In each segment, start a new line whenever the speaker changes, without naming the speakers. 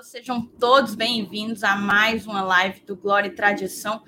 Tricolor, sejam todos bem-vindos a mais uma live do Glória e Tradição.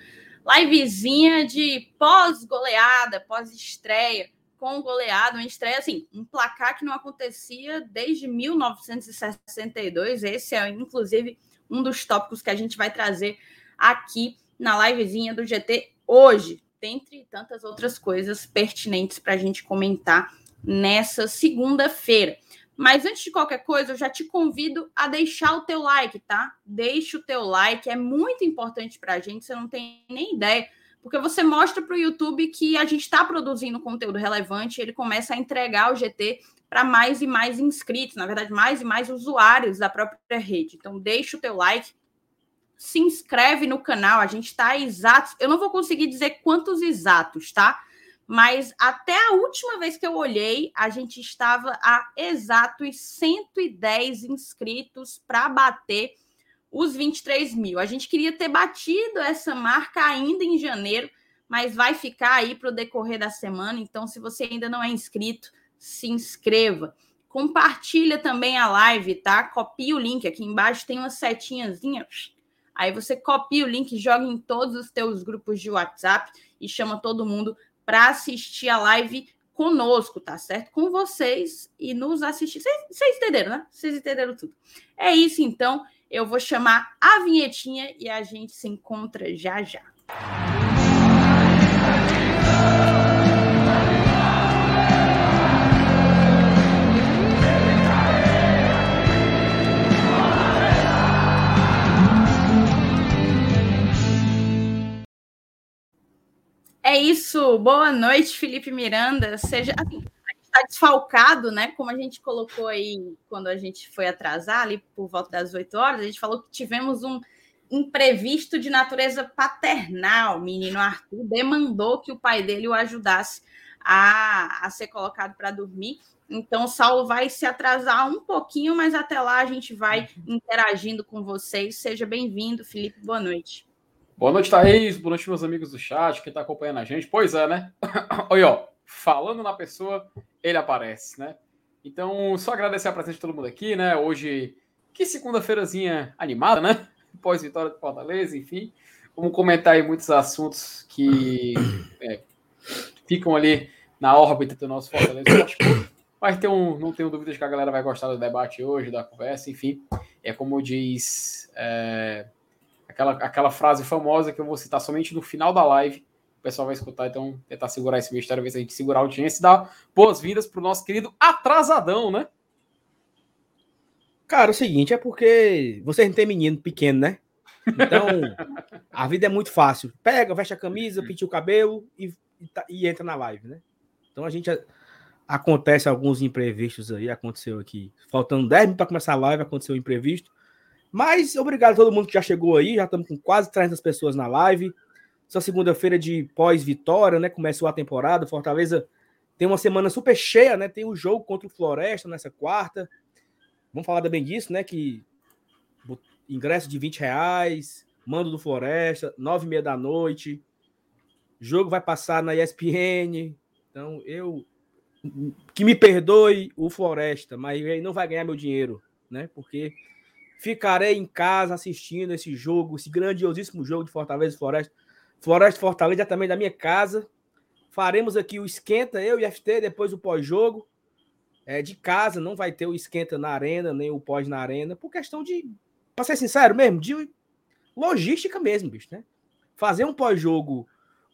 Livezinha de pós-goleada, pós-estreia, com goleada, uma estreia assim, um placar que não acontecia desde 1962. Esse é, inclusive, um dos tópicos que a gente vai trazer aqui na livezinha do GT hoje, dentre tantas outras coisas pertinentes para a gente comentar nessa segunda-feira. Mas antes de qualquer coisa, eu já te convido a deixar o teu like, tá? Deixa o teu like, é muito importante para a gente, você não tem nem ideia, porque você mostra para o YouTube que a gente está produzindo conteúdo relevante, ele começa a entregar o GT para mais e mais inscritos, na verdade, mais e mais usuários da própria rede. Então, deixa o teu like, se inscreve no canal, a gente está exatos, eu não vou conseguir dizer quantos exatos, tá? Mas até a última vez que eu olhei, a gente estava a exatos 110 inscritos para bater os 23 mil. A gente queria ter batido essa marca ainda em janeiro, mas vai ficar aí para o decorrer da semana. Então, se você ainda não é inscrito, se inscreva. Compartilha também a live, tá? Copia o link. Aqui embaixo tem uma setinhazinha. Aí você copia o link, joga em todos os teus grupos de WhatsApp e chama todo mundo para assistir a live conosco, tá certo? Com vocês e nos assistir. Vocês entenderam, né? Vocês entenderam tudo. É isso, então. Eu vou chamar a vinhetinha e a gente se encontra já já. É isso. Boa noite, Felipe Miranda. Seja assim, a gente está desfalcado, né? Como a gente colocou aí quando a gente foi atrasar ali por volta das 8 horas, a gente falou que tivemos um imprevisto de natureza paternal. O menino Arthur demandou que o pai dele o ajudasse a, a ser colocado para dormir. Então, o Saulo vai se atrasar um pouquinho, mas até lá a gente vai interagindo com vocês. Seja bem-vindo, Felipe. Boa noite.
Boa noite, Thaís. Boa noite, meus amigos do chat, quem está acompanhando a gente. Pois é, né? Olha, ó, falando na pessoa, ele aparece, né? Então, só agradecer a presença de todo mundo aqui, né? Hoje, que segunda-feirazinha animada, né? Pós-vitória do Fortaleza, enfim. Vamos comentar aí muitos assuntos que é, ficam ali na órbita do nosso Fortaleza Mas tem um, não tenho dúvidas que a galera vai gostar do debate hoje, da conversa, enfim. É como diz. É, aquela, aquela frase famosa que eu vou citar somente no final da live. O pessoal vai escutar, então tentar segurar esse mistério, ver se a gente segurar a audiência e dar boas-vindas para o nosso querido atrasadão, né?
Cara, é o seguinte, é porque você não tem menino pequeno, né? Então, a vida é muito fácil. Pega, veste a camisa, pinte o cabelo e, e, tá, e entra na live, né? Então a gente acontece alguns imprevistos aí, aconteceu aqui. Faltando 10 minutos para começar a live, aconteceu um imprevisto. Mas obrigado a todo mundo que já chegou aí. Já estamos com quase 300 pessoas na live. Essa segunda-feira de pós-vitória, né? Começou a temporada. Fortaleza tem uma semana super cheia, né? Tem o um jogo contra o Floresta nessa quarta. Vamos falar também disso, né? Que ingresso de 20 reais, mando do Floresta, nove e meia da noite. Jogo vai passar na ESPN. Então, eu. Que me perdoe o Floresta, mas ele não vai ganhar meu dinheiro, né? Porque Ficarei em casa assistindo esse jogo, esse grandiosíssimo jogo de Fortaleza e Floresta. Floresta e Fortaleza é também da minha casa. Faremos aqui o esquenta, eu e FT, depois o pós-jogo. É, de casa, não vai ter o esquenta na arena, nem o pós na arena, por questão de, para ser sincero mesmo, de logística mesmo, bicho, né? Fazer um pós-jogo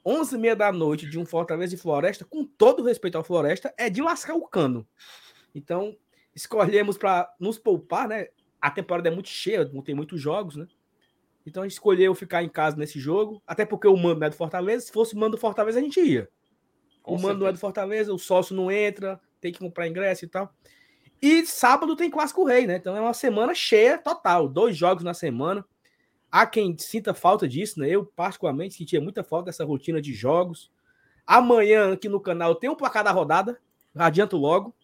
11 h 30 da noite de um Fortaleza e Floresta, com todo respeito ao Floresta, é de lascar o cano. Então, escolhemos para nos poupar, né? A temporada é muito cheia, não tem muitos jogos, né? Então a gente escolheu ficar em casa nesse jogo, até porque o mando não é do Fortaleza. Se fosse o mando do Fortaleza, a gente ia. Com o mando certeza. não é do Fortaleza, o sócio não entra, tem que comprar ingresso e tal. E sábado tem Clássico Rei, né? Então é uma semana cheia total, dois jogos na semana. Há quem sinta falta disso, né? Eu, particularmente, sentia muita falta dessa rotina de jogos. Amanhã, aqui no canal, tem um placar da rodada. Adianto logo.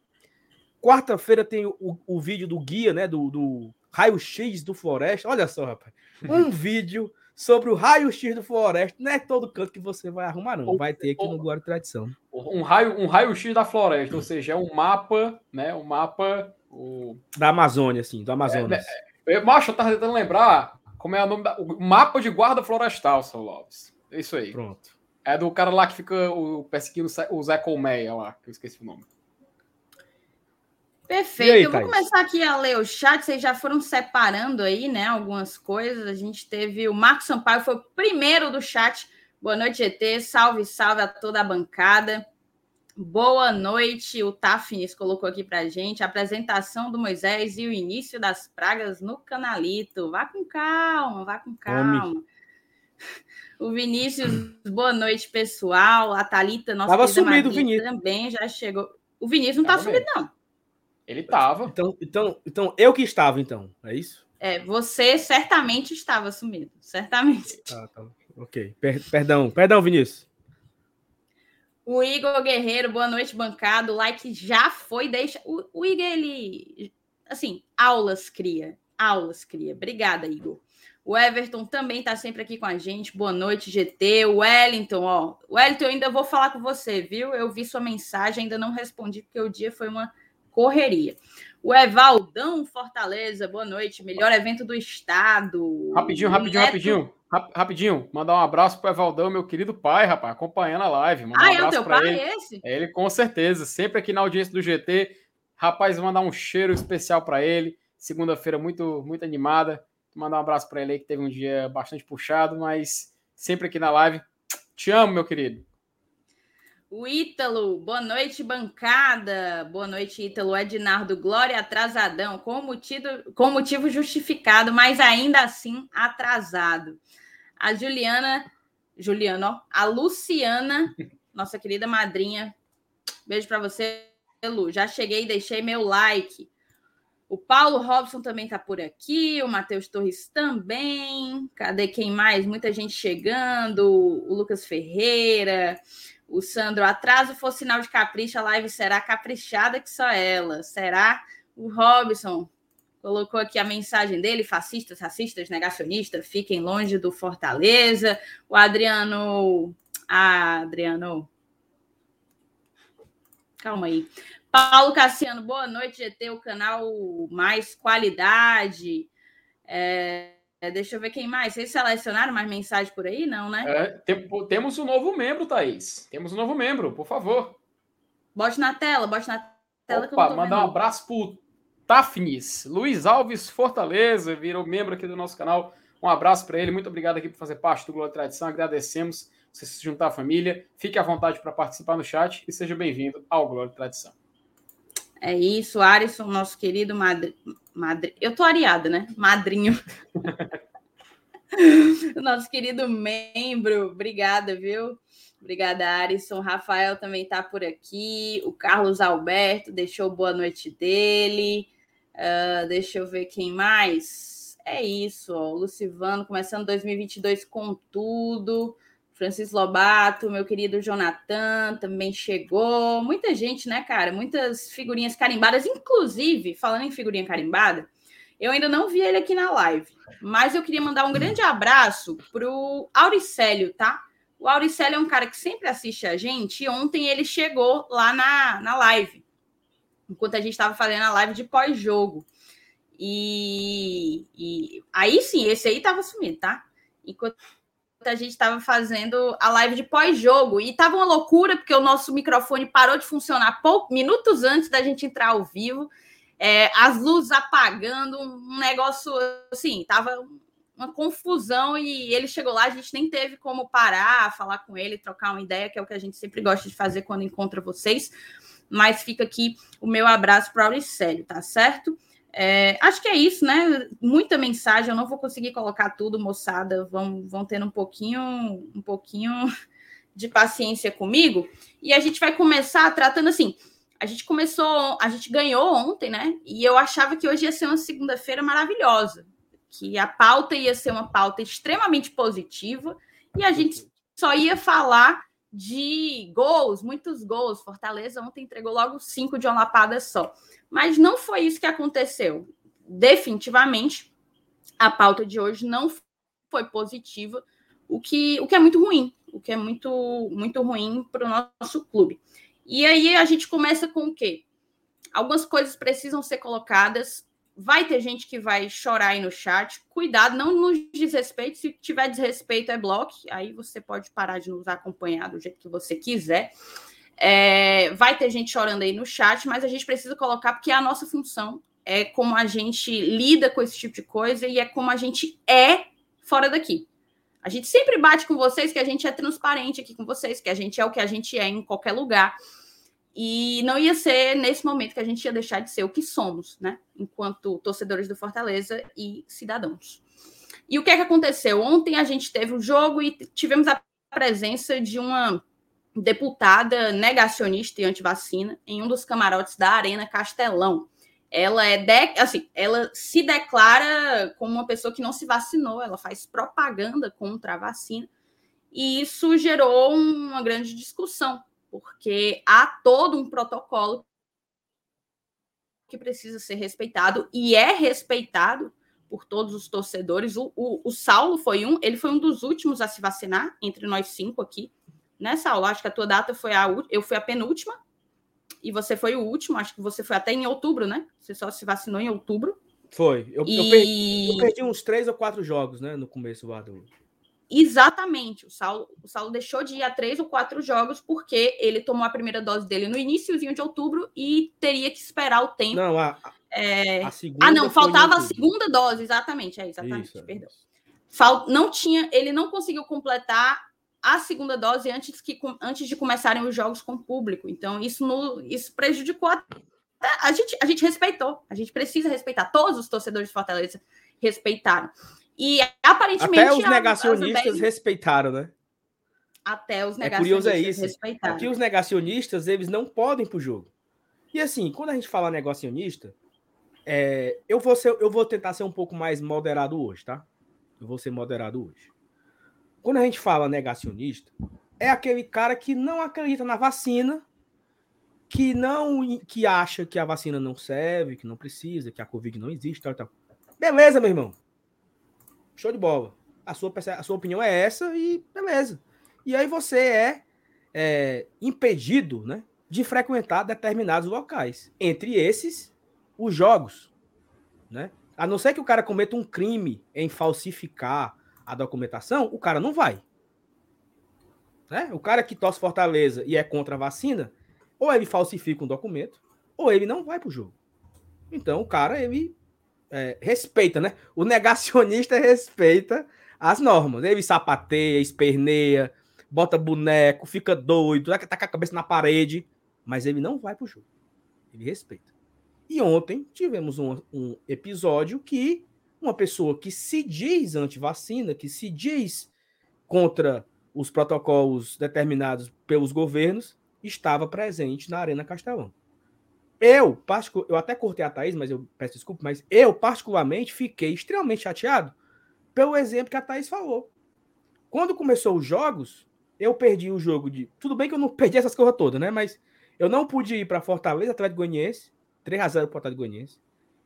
Quarta-feira tem o, o, vídeo do guia, né? Do, do raio-x do Floresta. Olha só, rapaz. Um vídeo sobre o raio-x do Floresta. Não é todo canto que você vai arrumar, não. Vai ter aqui no Guarda Tradição.
Um raio, um raio-x da Floresta, ou seja, é um mapa, né? Um mapa
O... Da Amazônia, assim, do Amazonas.
É, é, macho, eu tava tentando lembrar como é o nome da. O mapa de guarda florestal, seu Lopes. É isso aí.
Pronto.
É do cara lá que fica o, perseguindo o Zé Colmeia lá, que eu esqueci o nome.
Perfeito. Aí, eu vou começar aqui a ler o chat. Vocês já foram separando aí, né? Algumas coisas. A gente teve o Marcos Sampaio, foi o primeiro do chat. Boa noite, GT. Salve, salve a toda a bancada. Boa noite, o Tafnis colocou aqui para gente a apresentação do Moisés e o início das pragas no canalito. Vá com calma, vá com calma. Homem. O Vinícius, boa noite, pessoal. A Thalita, nossa
Tava sumido o Vinícius.
também já chegou. O Vinícius não tá sumido, não.
Ele tava.
Então, então, então, eu que estava, então. É isso?
É, você certamente estava sumido. Certamente.
Ah, tá. Ok. Per perdão, perdão, Vinícius.
O Igor Guerreiro, boa noite, bancado. O like já foi, deixa. O, o Igor, ele. Assim, aulas cria. Aulas cria. Obrigada, Igor. O Everton também está sempre aqui com a gente. Boa noite, GT. O Wellington, ó. Wellington, eu ainda vou falar com você, viu? Eu vi sua mensagem, ainda não respondi, porque o dia foi uma correria. O Evaldão Fortaleza, boa noite. Melhor evento do estado.
Rapidinho, rapidinho, Neto... rapidinho rapidinho, mandar um abraço pro Evaldão, meu querido pai, rapaz, acompanhando a live. Mandar
ah,
um
é o teu pai
ele.
esse?
É ele, com certeza. Sempre aqui na audiência do GT. Rapaz, mandar um cheiro especial para ele. Segunda-feira muito, muito animada. Mandar um abraço para ele aí, que teve um dia bastante puxado, mas sempre aqui na live. Te amo, meu querido.
O Ítalo, boa noite, bancada. Boa noite, Ítalo. Ednardo, Glória atrasadão, com motivo, com motivo justificado, mas ainda assim atrasado a Juliana, Juliana, ó, a Luciana, nossa querida madrinha. Beijo para você, Lu. Já cheguei, deixei meu like. O Paulo Robson também está por aqui, o Matheus Torres também. Cadê quem mais? Muita gente chegando. O Lucas Ferreira, o Sandro. Atraso for sinal de capricho, a live será caprichada que só ela. Será? O Robson, colocou aqui a mensagem dele: fascistas, racistas, negacionistas, fiquem longe do Fortaleza. O Adriano. Ah, Adriano. Calma aí. Paulo Cassiano, boa noite, GT, o canal mais qualidade. É, deixa eu ver quem mais. Vocês selecionaram mais mensagem por aí? Não, né?
É, tem, temos um novo membro, Thaís. Temos um novo membro, por favor.
Bote na tela, bote na tela.
Opa, mandar um abraço pro Tafnis. Luiz Alves Fortaleza virou membro aqui do nosso canal. Um abraço para ele. Muito obrigado aqui por fazer parte do Glória e Tradição. Agradecemos você se juntar à família. Fique à vontade para participar no chat e seja bem-vindo ao Glória e Tradição.
É isso, Arisson, nosso querido madre... madre... Eu tô areada, né? Madrinho. nosso querido membro. Obrigada, viu? Obrigada, Arisson. Rafael também está por aqui. O Carlos Alberto deixou boa noite dele. Uh, deixa eu ver quem mais. É isso, ó. Lucivano começando 2022 com tudo. Francisco Lobato, meu querido Jonathan também chegou. Muita gente, né, cara? Muitas figurinhas carimbadas. Inclusive, falando em figurinha carimbada, eu ainda não vi ele aqui na live. Mas eu queria mandar um grande abraço pro Auricélio, tá? O Auricélio é um cara que sempre assiste a gente. E ontem ele chegou lá na, na live enquanto a gente estava fazendo a live de pós-jogo. E, e, aí sim, esse aí estava sumido, tá? Enquanto a gente estava fazendo a live de pós-jogo. E tava uma loucura, porque o nosso microfone parou de funcionar minutos antes da gente entrar ao vivo. É, as luzes apagando, um negócio assim, tava uma confusão e ele chegou lá, a gente nem teve como parar, falar com ele, trocar uma ideia, que é o que a gente sempre gosta de fazer quando encontra vocês mas fica aqui o meu abraço para o Auricélio, tá certo? É, acho que é isso, né? Muita mensagem, eu não vou conseguir colocar tudo, moçada. Vão, vão tendo um pouquinho, um pouquinho de paciência comigo. E a gente vai começar tratando assim. A gente começou, a gente ganhou ontem, né? E eu achava que hoje ia ser uma segunda-feira maravilhosa, que a pauta ia ser uma pauta extremamente positiva e a gente só ia falar de gols, muitos gols. Fortaleza ontem entregou logo cinco de uma lapada só. Mas não foi isso que aconteceu. Definitivamente, a pauta de hoje não foi positiva, o que, o que é muito ruim, o que é muito, muito ruim para o nosso clube. E aí a gente começa com o quê? Algumas coisas precisam ser colocadas. Vai ter gente que vai chorar aí no chat. Cuidado, não nos desrespeite. Se tiver desrespeito, é bloco. Aí você pode parar de nos acompanhar do jeito que você quiser. É, vai ter gente chorando aí no chat, mas a gente precisa colocar porque é a nossa função. É como a gente lida com esse tipo de coisa e é como a gente é fora daqui. A gente sempre bate com vocês que a gente é transparente aqui com vocês, que a gente é o que a gente é em qualquer lugar. E não ia ser nesse momento que a gente ia deixar de ser o que somos, né? Enquanto torcedores do Fortaleza e cidadãos. E o que é que aconteceu? Ontem a gente teve o um jogo e tivemos a presença de uma deputada negacionista e antivacina em um dos camarotes da Arena Castelão ela é de, assim, ela se declara como uma pessoa que não se vacinou, ela faz propaganda contra a vacina. E isso gerou uma grande discussão, porque há todo um protocolo que precisa ser respeitado e é respeitado por todos os torcedores. O, o, o, Saulo foi um, ele foi um dos últimos a se vacinar entre nós cinco aqui. Né, Saulo? Acho que a tua data foi a eu fui a penúltima, e você foi o último, acho que você foi até em outubro, né? Você só se vacinou em outubro.
Foi. Eu, e... eu, perdi, eu perdi, uns três ou quatro jogos, né? No começo do.
Exatamente. O Saulo, o Saulo deixou de ir a três ou quatro jogos porque ele tomou a primeira dose dele no iníciozinho de outubro e teria que esperar o tempo.
Não, a,
é... a segunda. Ah, não, faltava a segunda dose, exatamente. É, exatamente, Isso, perdão. Fal... Não tinha, ele não conseguiu completar a segunda dose antes, que, antes de começarem os jogos com o público. Então, isso, no, isso prejudicou. A, a, gente, a gente respeitou. A gente precisa respeitar. Todos os torcedores de Fortaleza respeitaram. E aparentemente.
Até os negacionistas respeitaram, né?
Até os
negacionistas é curioso é isso. respeitaram. Aqui os negacionistas, eles não podem pro jogo. E assim, quando a gente fala negacionista, é, eu, vou ser, eu vou tentar ser um pouco mais moderado hoje, tá? Eu vou ser moderado hoje. Quando a gente fala negacionista, é aquele cara que não acredita na vacina, que não que acha que a vacina não serve, que não precisa, que a Covid não existe, tal, tal. Beleza, meu irmão. Show de bola. A sua, a sua opinião é essa e beleza. E aí você é, é impedido né, de frequentar determinados locais. Entre esses, os jogos. Né? A não ser que o cara cometa um crime em falsificar a documentação, o cara não vai. Né? O cara que torce Fortaleza e é contra a vacina, ou ele falsifica um documento, ou ele não vai para o jogo. Então o cara, ele é, respeita, né? O negacionista respeita as normas. Ele sapateia, esperneia, bota boneco, fica doido, tá com a cabeça na parede, mas ele não vai para o jogo. Ele respeita. E ontem tivemos um, um episódio que uma pessoa que se diz anti-vacina, que se diz contra os protocolos determinados pelos governos, estava presente na Arena Castelão. Eu, eu até cortei a Thaís, mas eu peço desculpa, mas eu, particularmente, fiquei extremamente chateado pelo exemplo que a Thaís falou. Quando começou os jogos, eu perdi o jogo de. Tudo bem que eu não perdi essas coisas todas, né? Mas eu não pude ir para Fortaleza, Atlético Goianiense, 3x0 para o Atlético Goianiense.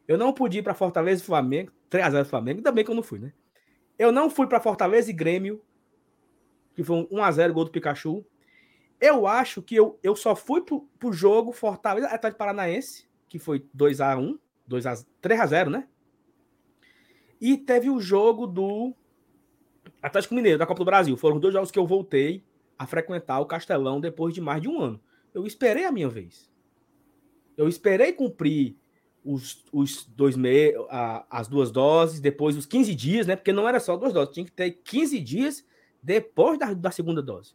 Eu não pude ir para Fortaleza e Flamengo, 3x0 Flamengo, ainda bem que eu não fui, né? Eu não fui para Fortaleza e Grêmio, que foi um 1x0 gol do Pikachu. Eu acho que eu, eu só fui pro, pro jogo Fortaleza Atlético Paranaense, que foi 2x1, 2x, 3x0, né? E teve o jogo do Atlético Mineiro, da Copa do Brasil. Foram dois jogos que eu voltei a frequentar o Castelão depois de mais de um ano. Eu esperei a minha vez. Eu esperei cumprir os, os dois meses, as duas doses, depois os 15 dias, né? Porque não era só duas doses, tinha que ter 15 dias depois da, da segunda dose.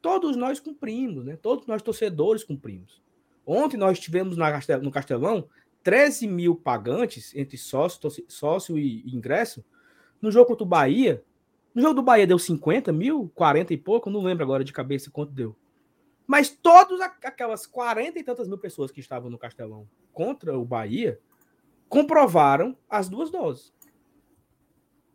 Todos nós cumprimos, né? Todos nós torcedores cumprimos. Ontem nós tivemos na no Castelão 13 mil pagantes entre sócio, sócio e, e ingresso. No jogo contra o Bahia, no jogo do Bahia deu 50 mil, 40 e pouco, não lembro agora de cabeça quanto deu. Mas todas aquelas 40 e tantas mil pessoas que estavam no Castelão contra o Bahia comprovaram as duas doses.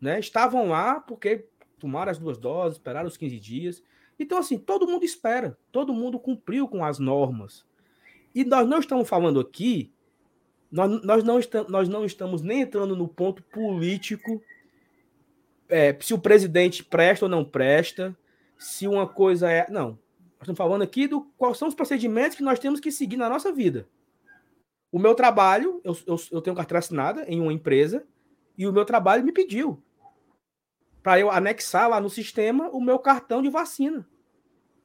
Né? Estavam lá porque tomaram as duas doses, esperaram os 15 dias. Então, assim, todo mundo espera, todo mundo cumpriu com as normas. E nós não estamos falando aqui, nós, nós, não, estamos, nós não estamos nem entrando no ponto político, é, se o presidente presta ou não presta, se uma coisa é. Não, estamos falando aqui do quais são os procedimentos que nós temos que seguir na nossa vida. O meu trabalho, eu, eu, eu tenho carteira assinada em uma empresa, e o meu trabalho me pediu para eu anexar lá no sistema o meu cartão de vacina.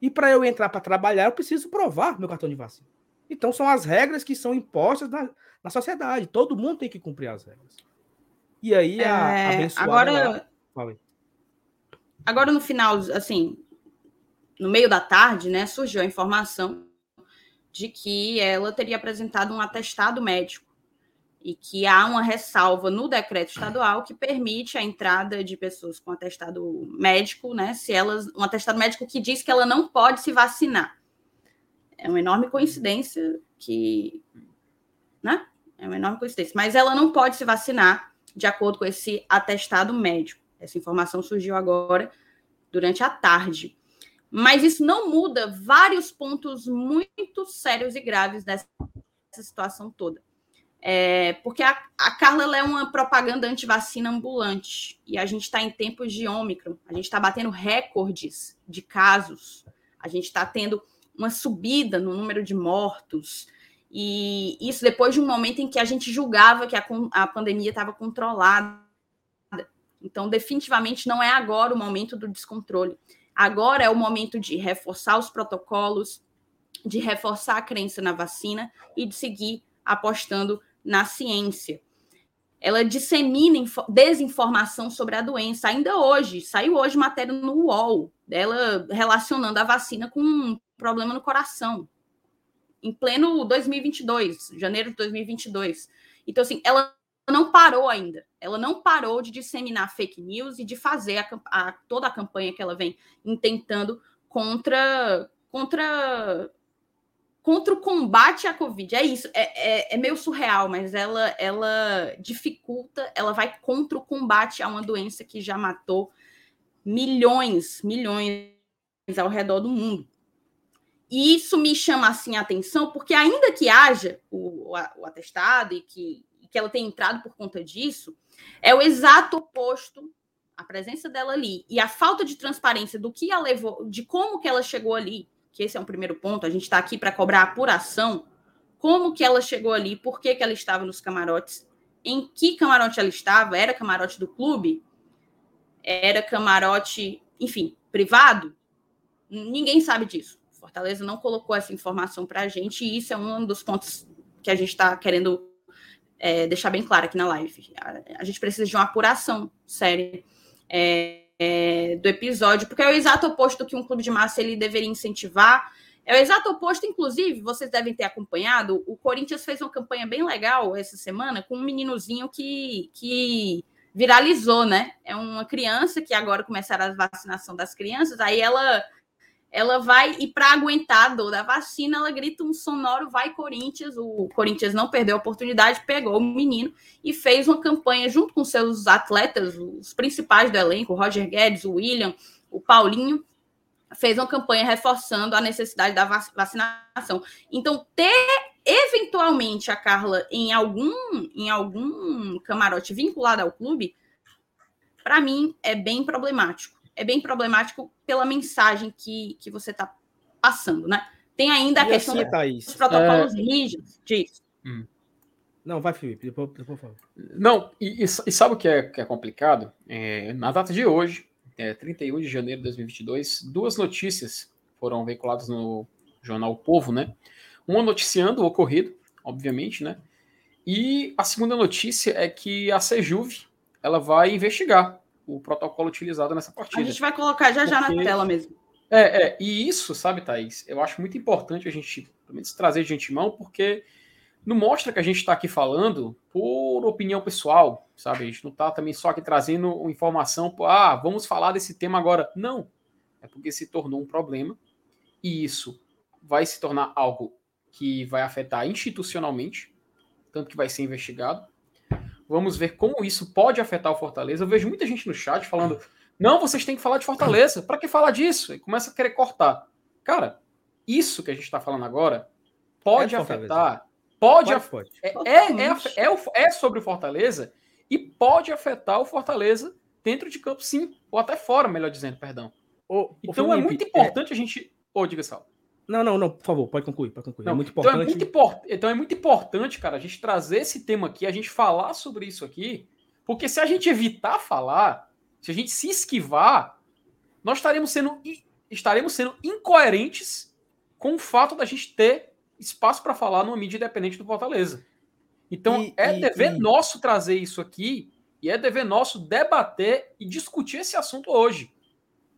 E para eu entrar para trabalhar, eu preciso provar meu cartão de vacina. Então, são as regras que são impostas na, na sociedade. Todo mundo tem que cumprir as regras. E aí, a,
é, agora, lá, agora, no final, assim, no meio da tarde, né, surgiu a informação de que ela teria apresentado um atestado médico e que há uma ressalva no decreto estadual que permite a entrada de pessoas com atestado médico, né? Se elas um atestado médico que diz que ela não pode se vacinar. É uma enorme coincidência que, né? É uma enorme coincidência, mas ela não pode se vacinar de acordo com esse atestado médico. Essa informação surgiu agora durante a tarde. Mas isso não muda vários pontos muito sérios e graves dessa situação toda. É, porque a, a Carla é uma propaganda anti-vacina ambulante. E a gente está em tempos de Ômicron. A gente está batendo recordes de casos. A gente está tendo uma subida no número de mortos. E isso depois de um momento em que a gente julgava que a, a pandemia estava controlada. Então, definitivamente, não é agora o momento do descontrole. Agora é o momento de reforçar os protocolos, de reforçar a crença na vacina e de seguir apostando na ciência. Ela dissemina desinformação sobre a doença. Ainda hoje, saiu hoje matéria no UOL, dela relacionando a vacina com um problema no coração. Em pleno 2022, janeiro de 2022. Então, assim, ela não parou ainda. Ela não parou de disseminar fake news e de fazer a, a, toda a campanha que ela vem intentando contra contra contra o combate à Covid. É isso, é, é, é, meio surreal, mas ela, ela dificulta, ela vai contra o combate a uma doença que já matou milhões, milhões ao redor do mundo. E isso me chama assim a atenção, porque ainda que haja o, o, o atestado e que, que ela tenha entrado por conta disso, é o exato oposto a presença dela ali. E a falta de transparência do que a levou, de como que ela chegou ali, que esse é um primeiro ponto, a gente está aqui para cobrar apuração, como que ela chegou ali, por que, que ela estava nos camarotes, em que camarote ela estava, era camarote do clube, era camarote, enfim, privado, ninguém sabe disso. Fortaleza não colocou essa informação para a gente, e isso é um dos pontos que a gente está querendo é, deixar bem claro aqui na live. A, a, gente precisa de uma apuração séria. É, é, do episódio, porque é o exato oposto do que um clube de massa ele deveria incentivar. É o exato oposto, inclusive, vocês devem ter acompanhado. O Corinthians fez uma campanha bem legal essa semana com um meninozinho que, que viralizou, né? É uma criança que agora começaram a vacinação das crianças, aí ela ela vai e para aguentar a dor da vacina, ela grita um sonoro vai Corinthians. O Corinthians não perdeu a oportunidade, pegou o menino e fez uma campanha junto com seus atletas, os principais do elenco, Roger Guedes, o William, o Paulinho, fez uma campanha reforçando a necessidade da vacinação. Então, ter eventualmente a Carla em algum em algum camarote vinculado ao clube, para mim é bem problemático é bem problemático pela mensagem que, que você está passando, né? Tem ainda a e questão assim, dos protocolos é... rígidos disso. Hum.
Não, vai, Felipe, depois, depois
fala. Não, e, e, sabe o que é, que é complicado? É, na data de hoje, é, 31 de janeiro de 2022, duas notícias foram veiculadas no jornal o Povo, né? Uma noticiando o ocorrido, obviamente, né? E a segunda notícia é que a Sejuve ela vai investigar o protocolo utilizado nessa partida.
A gente vai colocar já já Porque... na tela mesmo.
É, é, e isso, sabe, Thaís, eu acho muito importante a gente, pelo menos, trazer de antemão, porque não mostra que a gente está aqui falando por opinião pessoal, sabe? A gente não está também só aqui trazendo informação, ah, vamos falar desse tema agora. Não. É porque se tornou um problema e isso vai se tornar algo que vai afetar institucionalmente, tanto que vai ser investigado, Vamos ver como isso pode afetar o Fortaleza. Eu vejo muita gente no chat falando: não, vocês têm que falar de Fortaleza. Para que falar disso? E começa a querer cortar. Cara, isso que a gente está falando agora pode é afetar. Pode, pode, É, é, é, é, é sobre o Fortaleza e pode afetar o Fortaleza dentro de campo, sim. Ou até fora, melhor dizendo, perdão. então é muito importante a gente. Ô, oh, diga só.
Não, não, não, por favor, pode concluir, pode concluir. É
Não,
é muito
Então
importante.
é muito, import- então é muito importante, cara, a gente trazer esse tema aqui, a gente falar sobre isso aqui, porque se a gente evitar falar, se a gente se esquivar, nós estaremos sendo, estaremos sendo incoerentes com o fato da gente ter espaço para falar numa mídia independente do Fortaleza. Então
E-
é
e-
dever
e-
nosso trazer isso aqui e é dever nosso debater e discutir esse assunto hoje.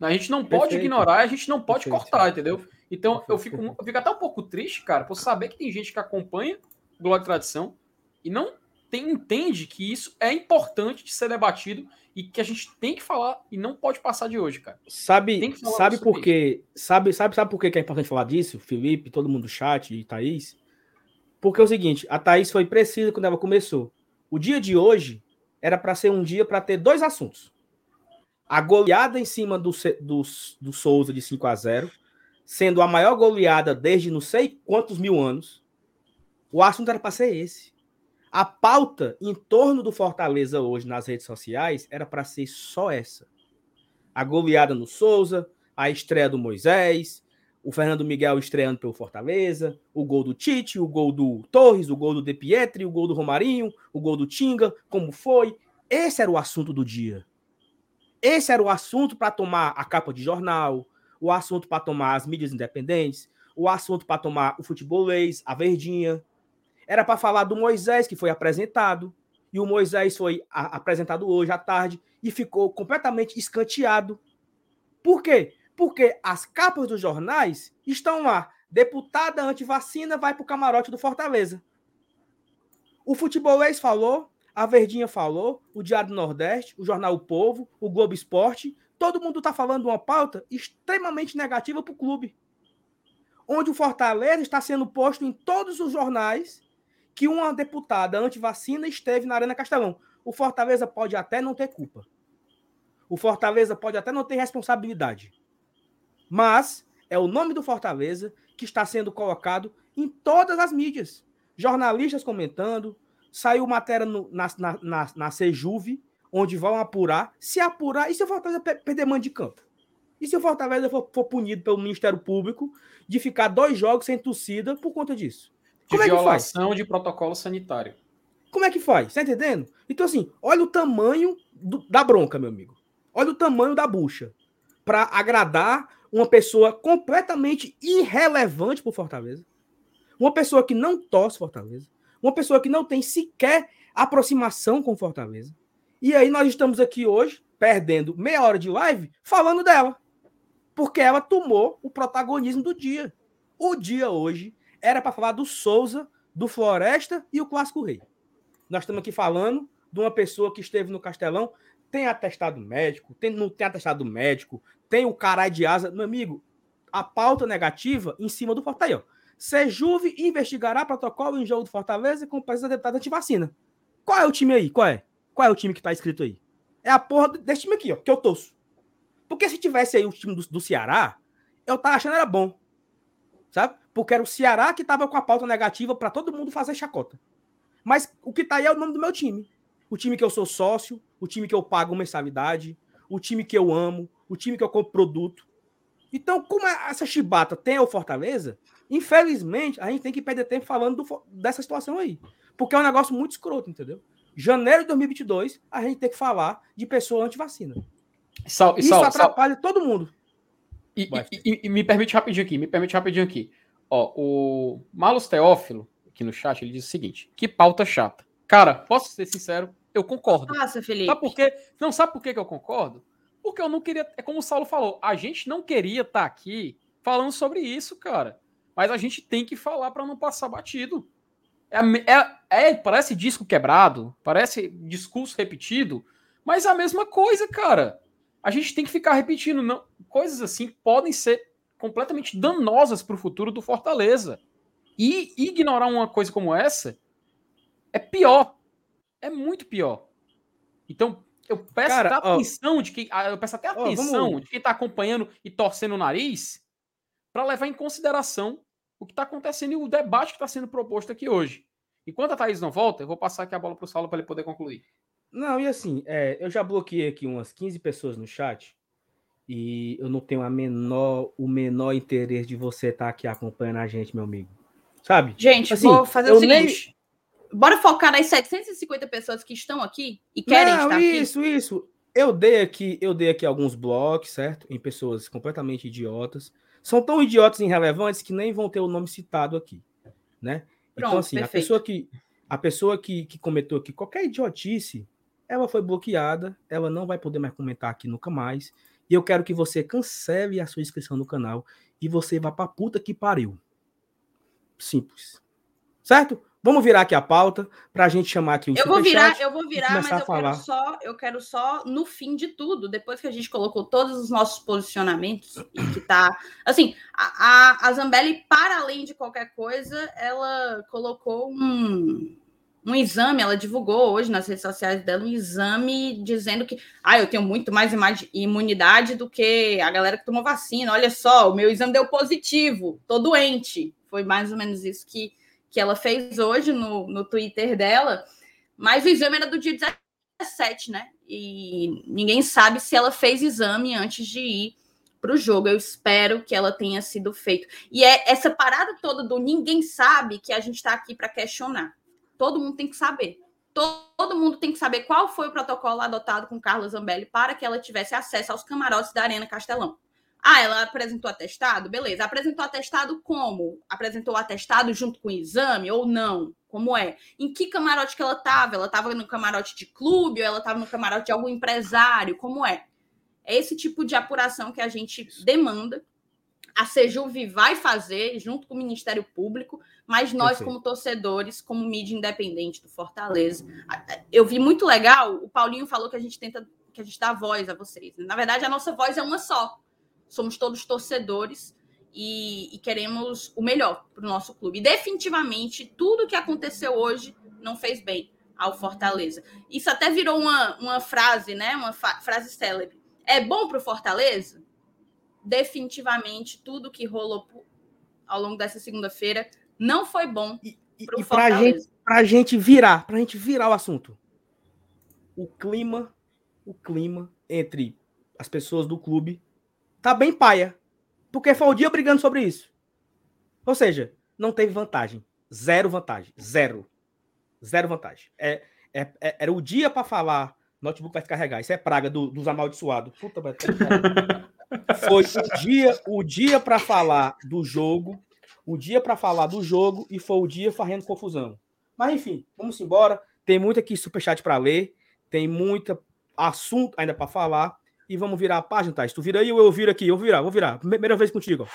A gente não pode
Perfeito.
ignorar, a gente não pode
Perfeito.
cortar, entendeu? Então, eu fico, eu fico até um pouco triste, cara, por saber que tem gente que acompanha o Glória e Tradição e não tem, entende que isso é importante de ser debatido e que a gente tem que falar e não pode passar de hoje, cara.
Sabe, sabe por quê? Sabe, sabe, sabe por quê que é importante falar disso, Felipe, todo mundo do chat e Thaís? Porque é o seguinte, a Thaís foi precisa quando ela começou. O dia de hoje era para ser um dia para ter dois assuntos. A goleada em cima do, do, do Souza de 5 a 0 sendo a maior goleada desde não sei quantos mil anos. O assunto era para ser esse. A pauta em torno do Fortaleza hoje nas redes sociais era para ser só essa. A goleada no Souza, a estreia do Moisés, o Fernando Miguel estreando pelo Fortaleza, o gol do Tite, o gol do Torres, o gol do De Pietri, o gol do Romarinho, o gol do Tinga, como foi. Esse era o assunto do dia. Esse era o assunto para tomar a capa de jornal, o assunto para tomar as mídias independentes, o assunto para tomar o futebolês, a verdinha. Era para falar do Moisés, que foi apresentado, e o Moisés foi a- apresentado hoje à tarde e ficou completamente escanteado. Por quê? Porque as capas dos jornais estão lá. Deputada anti-vacina vai para o camarote do Fortaleza. O futebolês falou, a Verdinha falou, o Diário do Nordeste, o Jornal O Povo, o Globo Esporte, todo mundo está falando uma pauta extremamente negativa para o clube. Onde o Fortaleza está sendo posto em todos os jornais que uma deputada anti-vacina esteve na Arena Castelão. O Fortaleza pode até não ter culpa. O Fortaleza pode até não ter responsabilidade. Mas é o nome do Fortaleza que está sendo colocado em todas as mídias. Jornalistas comentando, saiu matéria no- na, na, na, na Sejuve, onde vão apurar. Se apurar, e se o Fortaleza pe- perder mando de campo? E se o Fortaleza for, for punido pelo Ministério Público de ficar dois jogos sem torcida por conta disso?
De
Como é que faz?
violação de protocolo sanitário.
Como é que faz? Tá entendendo? Então, assim, olha o tamanho do- da bronca, meu amigo. Olha o tamanho da bucha. Para agradar uma pessoa completamente irrelevante pro Fortaleza. Uma pessoa que não torce Fortaleza. Uma pessoa que não tem sequer aproximação com Fortaleza. E aí nós estamos aqui hoje, perdendo meia hora de live, falando dela. Porque ela tomou o protagonismo do dia. O dia hoje era para falar do Souza, do Floresta e o Clássico Rei. Nós estamos aqui falando de uma pessoa que esteve no Castelão, tem atestado médico, tem, não tem atestado médico, tem o caralho de asa. Meu amigo, a pauta negativa em cima do Fortaleza. Ó. Sejuve investigará protocolo em jogo do Fortaleza com presença da deputada antivacina. Qual é o time aí? Qual é? Qual é o time que tá escrito aí? É a porra desse time aqui, ó, que eu torço. Porque se tivesse aí o time do, do Ceará, eu tava achando era bom. Sabe? Porque era o Ceará que tava com a pauta negativa para todo mundo fazer chacota. Mas o que tá aí é o nome do meu time. O time que eu sou sócio, o time que eu pago mensalidade, o time que eu amo, o time que eu compro produto. Então, como essa chibata tem o Fortaleza, infelizmente, a gente tem que perder tempo falando do dessa situação aí. Porque é um negócio muito escroto, entendeu? Janeiro de 2022, a gente tem que falar de pessoa anti-vacina.
Sal,
Isso
Sal, Sal,
atrapalha todo mundo.
E, e- e- e me permite rapidinho aqui, me permite rapidinho aqui. Ó, o Marlos Teófilo, aqui no chat, ele diz o seguinte: que pauta chata. Cara, posso ser sincero, eu concordo.
Passa, Felipe.
Sabe por quê? Não sabe por quê que eu concordo? Porque eu não queria. É como o Saulo falou, a gente não queria estar aqui falando sobre isso, cara. Mas a gente tem que falar para não passar batido. É, é- é- parece disco quebrado, parece discurso repetido, mas é a mesma coisa, cara. A gente tem que ficar repetindo. Não, coisas assim podem ser completamente danosas para o futuro do Fortaleza. E ignorar uma coisa como essa é pior. É muito pior. Então, eu peço
Cara,
até
ó.
atenção de quem. Eu peço até atenção de quem está acompanhando e torcendo o nariz para levar em consideração o que está acontecendo e o debate que está sendo proposto aqui hoje. Enquanto a Thaís não volta, eu vou passar aqui a bola para o Saulo para ele poder concluir.
Não, e assim, é, eu já bloqueei aqui umas 15 pessoas no chat E eu não tenho a menor, o menor interesse de você estar tá aqui acompanhando a gente, meu amigo. Sabe?
Gente, assim, vou fazer o seguinte. Nem... Bora focar nas 750 pessoas que estão aqui e querem não, estar
isso, aqui. Isso, isso. Eu dei aqui, eu dei aqui alguns blocos, certo? Em pessoas completamente idiotas. São tão idiotas e irrelevantes que nem vão ter o nome citado aqui, né? Então, Pronto, então assim, perfeito. a pessoa que a pessoa que, que cometeu aqui qualquer idiotice, ela foi bloqueada, ela não vai poder mais comentar aqui nunca mais. E eu quero que você cancele a sua inscrição no canal e você vá pra puta que pariu. Simples. Certo? Vamos virar aqui a pauta para a gente chamar aqui o
Eu vou virar, eu vou virar, mas eu quero só, eu quero só no fim de tudo, depois que a gente colocou todos os nossos posicionamentos e que tá, assim, a, a, a Zambelli para além de qualquer coisa, ela colocou um um exame, ela divulgou hoje nas redes sociais dela um exame dizendo que ah, eu tenho muito mais imunidade do que a galera que tomou vacina. Olha só, o meu exame deu positivo, tô doente. Foi mais ou menos isso que, que ela fez hoje no, no Twitter dela. Mas o exame era do dia 17, né? E ninguém sabe se ela fez exame antes de ir para o jogo. Eu espero que ela tenha sido feito. E é essa parada toda do ninguém sabe que a gente está aqui para questionar Todo mundo tem que saber. Todo mundo tem que saber qual foi o protocolo adotado com Carla Zambelli para que ela tivesse acesso aos camarotes da Arena Castelão. Ah, ela apresentou atestado? Beleza. Apresentou atestado como? Apresentou atestado junto com o exame ou não? Como é? Em que camarote que ela estava? Ela estava no camarote de clube ou ela estava no camarote de algum empresário? Como é? É esse tipo de apuração que a gente demanda a Sejuve vai fazer junto com o Ministério Público, mas nós, Perfeito. como torcedores, como mídia independente do Fortaleza, eu vi muito legal. O Paulinho falou que a gente tenta, que a gente dá voz a vocês. Na verdade, a nossa voz é uma só. Somos todos torcedores e, e queremos o melhor para o nosso clube. E definitivamente, tudo que aconteceu hoje não fez bem ao Fortaleza. Isso até virou uma, uma frase, né? Uma frase célebre. É bom para o Fortaleza? definitivamente tudo que rolou ao longo dessa segunda-feira não foi bom.
E, e para gente, a gente virar, para a gente virar o assunto, o clima, o clima entre as pessoas do clube tá bem paia, porque foi o dia brigando sobre isso. Ou seja, não teve vantagem, zero vantagem, zero, zero vantagem. É, é, é era o dia para falar, notebook vai descarregar. Isso é praga do, dos amaldiçoados. Puta, vai Foi o dia, o dia para falar do jogo, o dia para falar do jogo e foi o dia fazendo confusão. Mas enfim, vamos embora. Tem muito aqui superchat para ler, tem muito assunto ainda para falar e vamos virar a página, tá? Tu vira aí ou eu viro aqui? Eu vou virar, vou virar. Primeira vez contigo.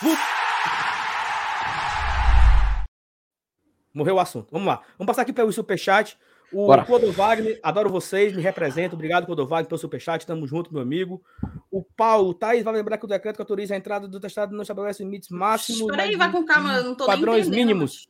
Morreu o assunto. Vamos lá. Vamos passar aqui pelo superchat. O Bora. Wagner, adoro vocês, me represento. Obrigado, Wagner, pelo superchat. Tamo junto, meu amigo. O Paulo, Thaís, vai lembrar que o decreto que autoriza a entrada do testado não estabelece limites máximos.
Peraí, vai com calma, não tô
Padrões mínimos.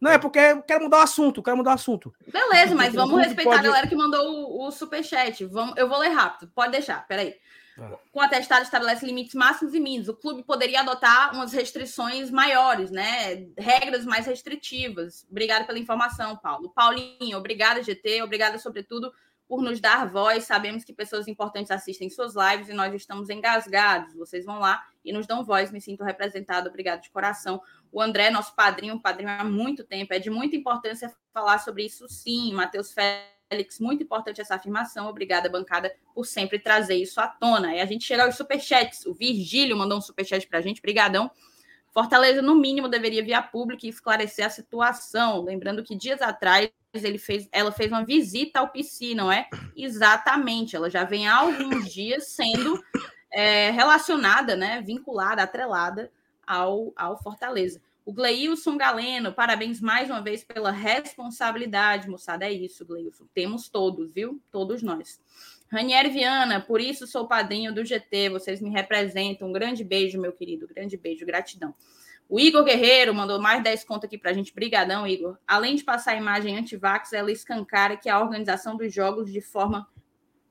Não, é porque eu quero mudar o assunto, quero mudar o assunto.
Beleza, mas vamos respeitar pode... a galera que mandou o, o superchat. Vamos, eu vou ler rápido, pode deixar, peraí. Ah. Com atestado estabelece limites máximos e mínimos. O clube poderia adotar umas restrições maiores, né? Regras mais restritivas. Obrigada pela informação, Paulo. Paulinho, obrigada, GT. Obrigada, sobretudo, por nos dar voz. Sabemos que pessoas importantes assistem suas lives e nós estamos engasgados. Vocês vão lá e nos dão voz. Me sinto representado. Obrigado de coração. O André, nosso padrinho, padrinho há muito tempo. É de muita importância falar sobre isso, sim. Matheus Félix, muito importante essa afirmação. Obrigada, bancada, por sempre trazer isso à tona. E a gente chega aos superchats. O Virgílio mandou um superchat para a gente. Brigadão. Fortaleza, no mínimo, deveria vir a público e esclarecer a situação. Lembrando que dias atrás ele fez, ela fez uma visita ao PC, não é? Exatamente. Ela já vem há alguns dias sendo é, relacionada, né? Vinculada, atrelada ao, ao Fortaleza. O Gleilson Galeno, parabéns mais uma vez pela responsabilidade, moçada. É isso, Gleilson. Temos todos, viu? Todos nós. Ranieri Viana, por isso sou padrinho do GT, vocês me representam. Um grande beijo, meu querido, grande beijo, gratidão. O Igor Guerreiro mandou mais 10 contas aqui para a gente. Brigadão, Igor. Além de passar a imagem anti-vax, ela escancara que a organização dos jogos de forma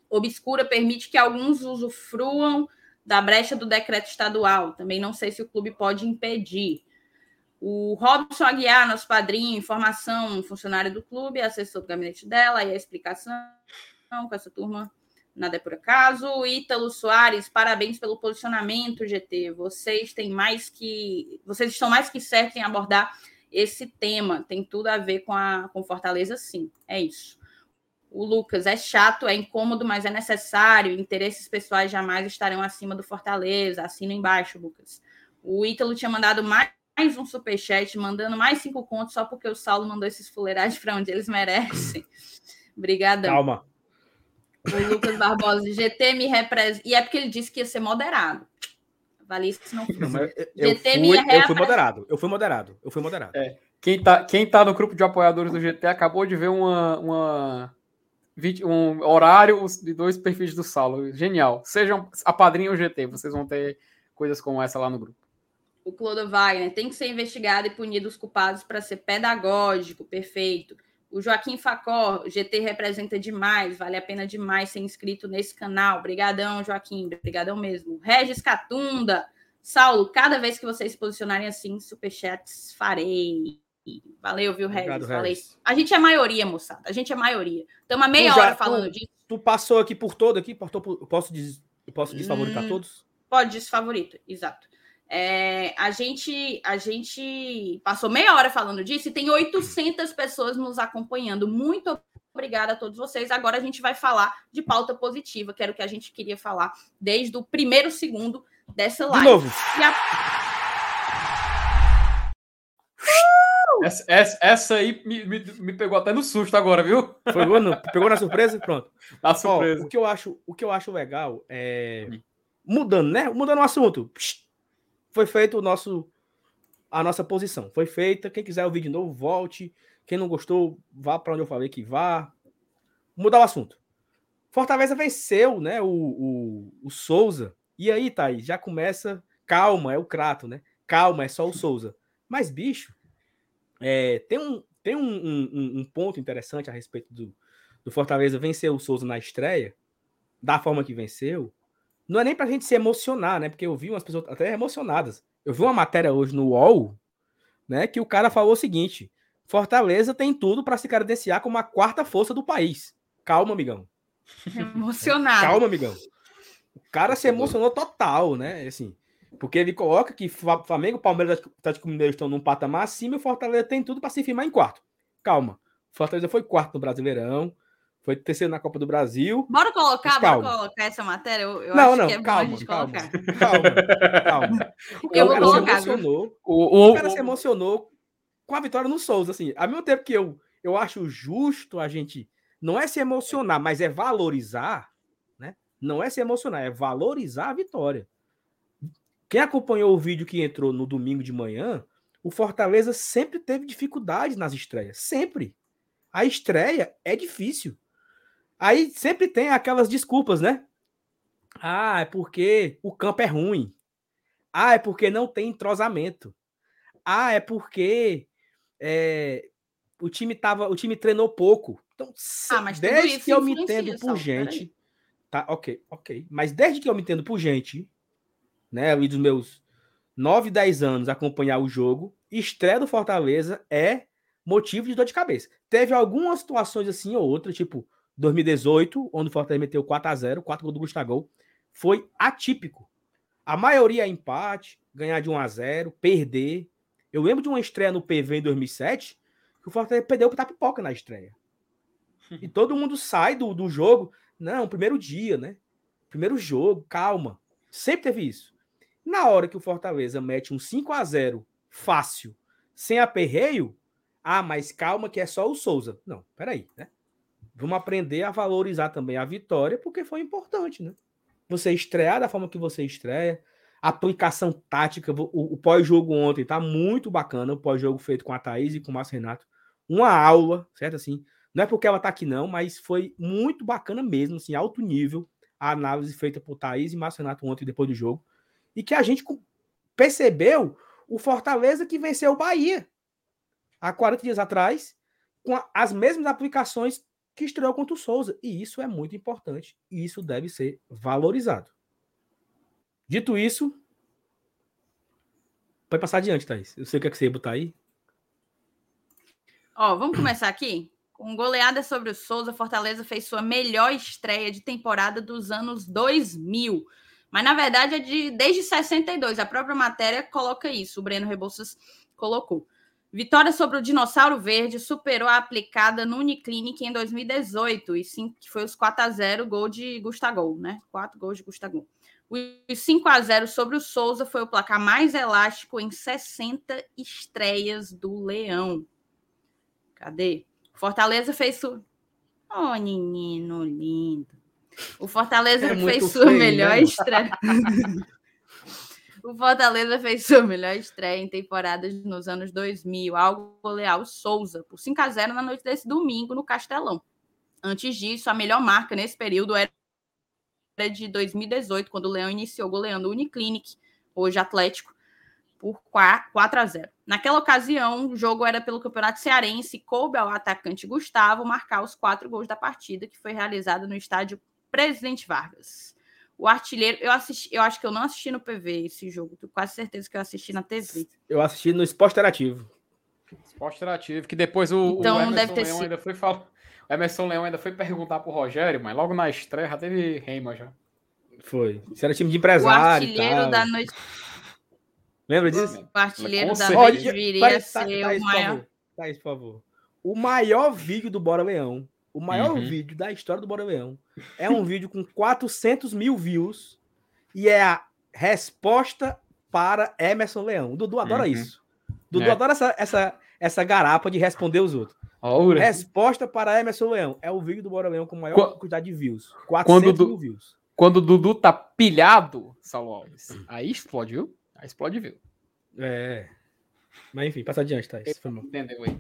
obscura permite que alguns usufruam da brecha do decreto estadual. Também não sei se o clube pode impedir. O Robson Aguiar, nosso padrinho, informação, funcionário do clube, assessor do gabinete dela, e a explicação com essa turma Nada é por acaso. Ítalo Soares, parabéns pelo posicionamento, GT. Vocês têm mais que. Vocês estão mais que certos em abordar esse tema. Tem tudo a ver com a com Fortaleza, sim. É isso. O Lucas é chato, é incômodo, mas é necessário. Interesses pessoais jamais estarão acima do Fortaleza. Assina embaixo, Lucas. O Ítalo tinha mandado mais mais um superchat, mandando mais cinco contos só porque o Saulo mandou esses fuleiragens para onde eles merecem. Obrigadão.
Calma.
O Lucas Barbosa, GT me representa. E é porque ele disse que ia ser moderado. Vale isso não,
não eu, GT fui, me eu fui moderado. Eu fui moderado. Eu fui moderado.
É. Quem tá, quem tá no grupo de apoiadores do GT acabou de ver uma, uma um horário de dois perfis do Saulo. Genial. Sejam a padrinha o GT, vocês vão ter coisas como essa lá no grupo.
O Clodo Wagner tem que ser investigado e punido os culpados para ser pedagógico, perfeito. O Joaquim Facó, GT representa demais, vale a pena demais ser inscrito nesse canal. Obrigadão, Joaquim, obrigadão mesmo. Regis Catunda, Saulo, cada vez que vocês se posicionarem assim, superchats farei. Valeu, viu, Regis? Obrigado, Regis. A gente é maioria, moçada. A gente é maioria. Estamos meia já, hora falando
tu,
disso.
Tu passou aqui por todo aqui? Posso, des, posso desfavoritar hum, todos?
Pode desfavorito, exato. É, a, gente, a gente passou meia hora falando disso e tem 800 pessoas nos acompanhando. Muito obrigada a todos vocês. Agora a gente vai falar de pauta positiva, que era o que a gente queria falar desde o primeiro segundo dessa live.
De novo. A...
Essa, essa, essa, aí me, me, me, pegou até no susto agora, viu?
Foi, mano, pegou na surpresa? Pronto.
Na surpresa.
Ó, o, que eu acho, o que eu acho legal é. Mudando, né? Mudando o assunto. Foi feito o nosso a nossa posição. Foi feita. Quem quiser ouvir de novo, volte. Quem não gostou, vá para onde eu falei que vá. Mudar o assunto. Fortaleza venceu, né? O, o, o Souza. E aí, Thaís, já começa. Calma, é o Crato, né? Calma, é só o Souza. Mas, bicho, é, tem, um, tem um, um, um, ponto interessante a respeito do, do Fortaleza vencer o Souza na estreia, da forma que venceu, não é nem pra gente se emocionar, né? Porque eu vi umas pessoas até emocionadas. Eu vi uma matéria hoje no UOL, né? Que o cara falou o seguinte: Fortaleza tem tudo para se credenciar como a quarta força do país. Calma, amigão.
Emocionado.
Calma, amigão. O cara se emocionou total, né? Assim, porque ele coloca que Flamengo, Palmeiras e Atlético Mineiro estão num patamar acima e o Fortaleza tem tudo para se firmar em quarto. Calma. Fortaleza foi quarto no Brasileirão, foi terceiro na Copa do Brasil.
Bora colocar, bora colocar essa matéria. Eu, eu não, acho não, que é calma, bom a gente calma, colocar.
Calma, calma. eu vou colocar. Se emocionou, o, o, o, cara se emocionou com a vitória no Souza. Assim, ao mesmo tempo que eu, eu acho justo a gente não é se emocionar, mas é valorizar, né? Não é se emocionar, é valorizar a vitória. Quem acompanhou o vídeo que entrou no domingo de manhã, o Fortaleza sempre teve dificuldades nas estreias. Sempre. A estreia é difícil. Aí sempre tem aquelas desculpas, né? Ah, é porque o campo é ruim. Ah, é porque não tem entrosamento. Ah, é porque é, o time tava, o time treinou pouco. Então, ah, mas desde que eu me entendo por gente, tá, ok, ok. Mas desde que eu me entendo por gente, né, ali dos meus 9, 10 anos acompanhar o jogo, estreia do Fortaleza é motivo de dor de cabeça. Teve algumas situações assim ou outra, tipo 2018, onde o Fortaleza meteu 4 a 0 4 gols do Gustavo, foi atípico. A maioria é empate, ganhar de 1 a 0 perder. Eu lembro de uma estreia no PV em 2007, que o Fortaleza perdeu para pipoca na estreia. E todo mundo sai do, do jogo. Não, primeiro dia, né? Primeiro jogo, calma. Sempre teve isso. Na hora que o Fortaleza mete um 5 a 0 fácil, sem aperreio, ah, mas calma que é só o Souza. Não, peraí, né? Vamos aprender a valorizar também a vitória, porque foi importante, né? Você estrear da forma que você estreia, aplicação tática, o, o pós-jogo ontem tá muito bacana, o pós-jogo feito com a Thaís e com o Márcio Renato. Uma aula, certo? Assim, não é porque ela tá aqui, não, mas foi muito bacana mesmo, assim, alto nível, a análise feita por Thaís e Márcio Renato ontem, depois do jogo. E que a gente percebeu o Fortaleza que venceu o Bahia há 40 dias atrás, com as mesmas aplicações que estreou contra o Souza. E isso é muito importante. E isso deve ser valorizado. Dito isso, pode passar adiante, Thaís. Eu sei o que, é que você ia botar aí.
Ó, vamos começar aqui? Com goleada sobre o Souza, Fortaleza fez sua melhor estreia de temporada dos anos 2000. Mas, na verdade, é de desde 62. A própria matéria coloca isso. O Breno Rebouças colocou. Vitória sobre o Dinossauro Verde superou a aplicada no Uniclinic em 2018, e sim, que foi os 4 a 0 gol de Gustavo, né? 4 gols de Gustavo. Os 5 a 0 sobre o Souza foi o placar mais elástico em 60 estreias do Leão. Cadê? Fortaleza fez sua. Oh, menino lindo. O Fortaleza é fez sua feio, melhor né? estreia. o Fortaleza fez sua melhor estreia em temporadas nos anos 2000 ao golear o Souza por 5 a 0 na noite desse domingo no Castelão. Antes disso, a melhor marca nesse período era de 2018, quando o Leão iniciou goleando o Uniclinic, hoje Atlético, por 4 a 0. Naquela ocasião, o jogo era pelo Campeonato Cearense coube ao atacante Gustavo marcar os quatro gols da partida, que foi realizada no estádio Presidente Vargas. O artilheiro, eu assisti, eu acho que eu não assisti no PV esse jogo, tenho quase certeza que eu assisti na TV.
Eu assisti no Esporte Interativo.
Esporte Interativo, que depois o, então, o Emerson deve ter Leão sido. ainda foi falar. O Emerson Leão ainda foi perguntar pro Rogério, mas logo na estreia já teve Reima já.
Foi. Isso era time de empresário. O artilheiro
da noite.
Lembra disso?
O artilheiro da noite viria a ser tá, o maior.
Thaís, por favor. O maior vídeo do Bora Leão o maior uhum. vídeo da história do Bora Leão é um vídeo com 400 mil views e é a resposta para Emerson Leão. O Dudu adora uhum. isso. Dudu é. adora essa, essa, essa garapa de responder os outros. Resposta para Emerson Leão. É o vídeo do Bora Leão com maior Qu quantidade de views. 400
quando
mil views.
Quando o Dudu tá pilhado, Saulo Alves, aí explode, viu? Aí explode, viu?
É. Mas enfim, passa adiante, tá? Isso
Entendeu aí.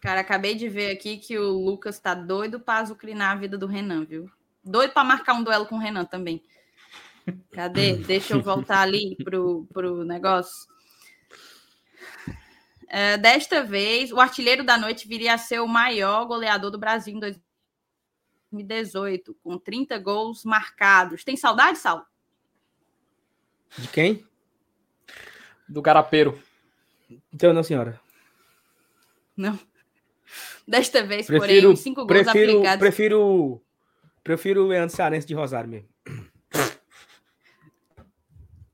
Cara, acabei de ver aqui que o Lucas tá doido para azucrinar a vida do Renan, viu? Doido para marcar um duelo com o Renan também. Cadê? Deixa eu voltar ali pro, pro negócio. É, desta vez, o artilheiro da noite viria a ser o maior goleador do Brasil em 2018, com 30 gols marcados. Tem saudade, Sal?
De quem?
Do Garapeiro.
Então, não, senhora.
Não. Desta vez, prefiro, porém, os cinco gols
prefiro,
aplicados.
Prefiro, prefiro o Leandro Cearense de Rosário mesmo.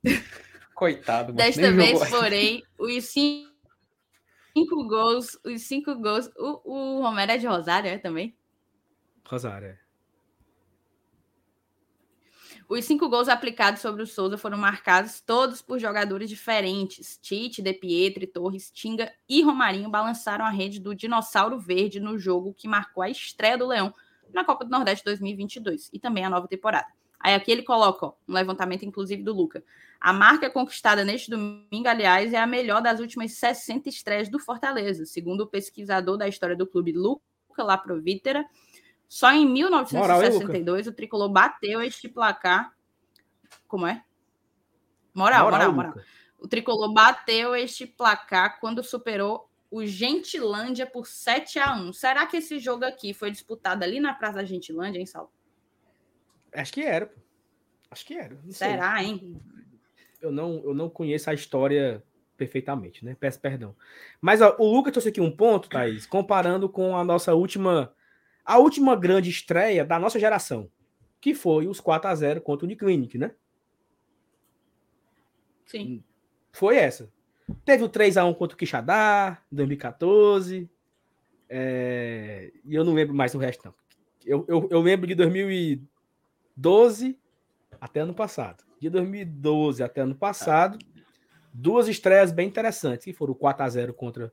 Coitado.
Desta vez, porém, os cinco, cinco gols, os cinco gols. O, o Romero é de Rosário, é também?
Rosário, é.
Os cinco gols aplicados sobre o Souza foram marcados todos por jogadores diferentes. Tite, De Pietri, Torres, Tinga e Romarinho balançaram a rede do Dinossauro Verde no jogo que marcou a estreia do Leão na Copa do Nordeste 2022 e também a nova temporada. Aí aqui ele coloca ó, um levantamento, inclusive, do Luca. A marca conquistada neste domingo, aliás, é a melhor das últimas 60 estreias do Fortaleza, segundo o pesquisador da história do clube Luca Laprovítera, só em 1962 moral, o tricolor bateu este placar. Como é? Moral, moral, moral. moral. O tricolor bateu este placar quando superou o Gentilândia por 7 a 1. Será que esse jogo aqui foi disputado ali na Praça da Gentilândia, hein, Sal?
Acho que era. Acho que era.
Será, sei. hein?
Eu não, eu não conheço a história perfeitamente, né? Peço perdão. Mas ó, o Lucas trouxe aqui um ponto, Thaís, comparando com a nossa última a última grande estreia da nossa geração, que foi os 4 a 0 contra o Uniclinic, né?
Sim.
Foi essa. Teve o 3 a 1 contra o Quixadá, em 2014. É... E eu não lembro mais o resto, não. Eu, eu, eu lembro de 2012 até ano passado. De 2012 até ano passado, duas estreias bem interessantes, que foram o 4 a 0 contra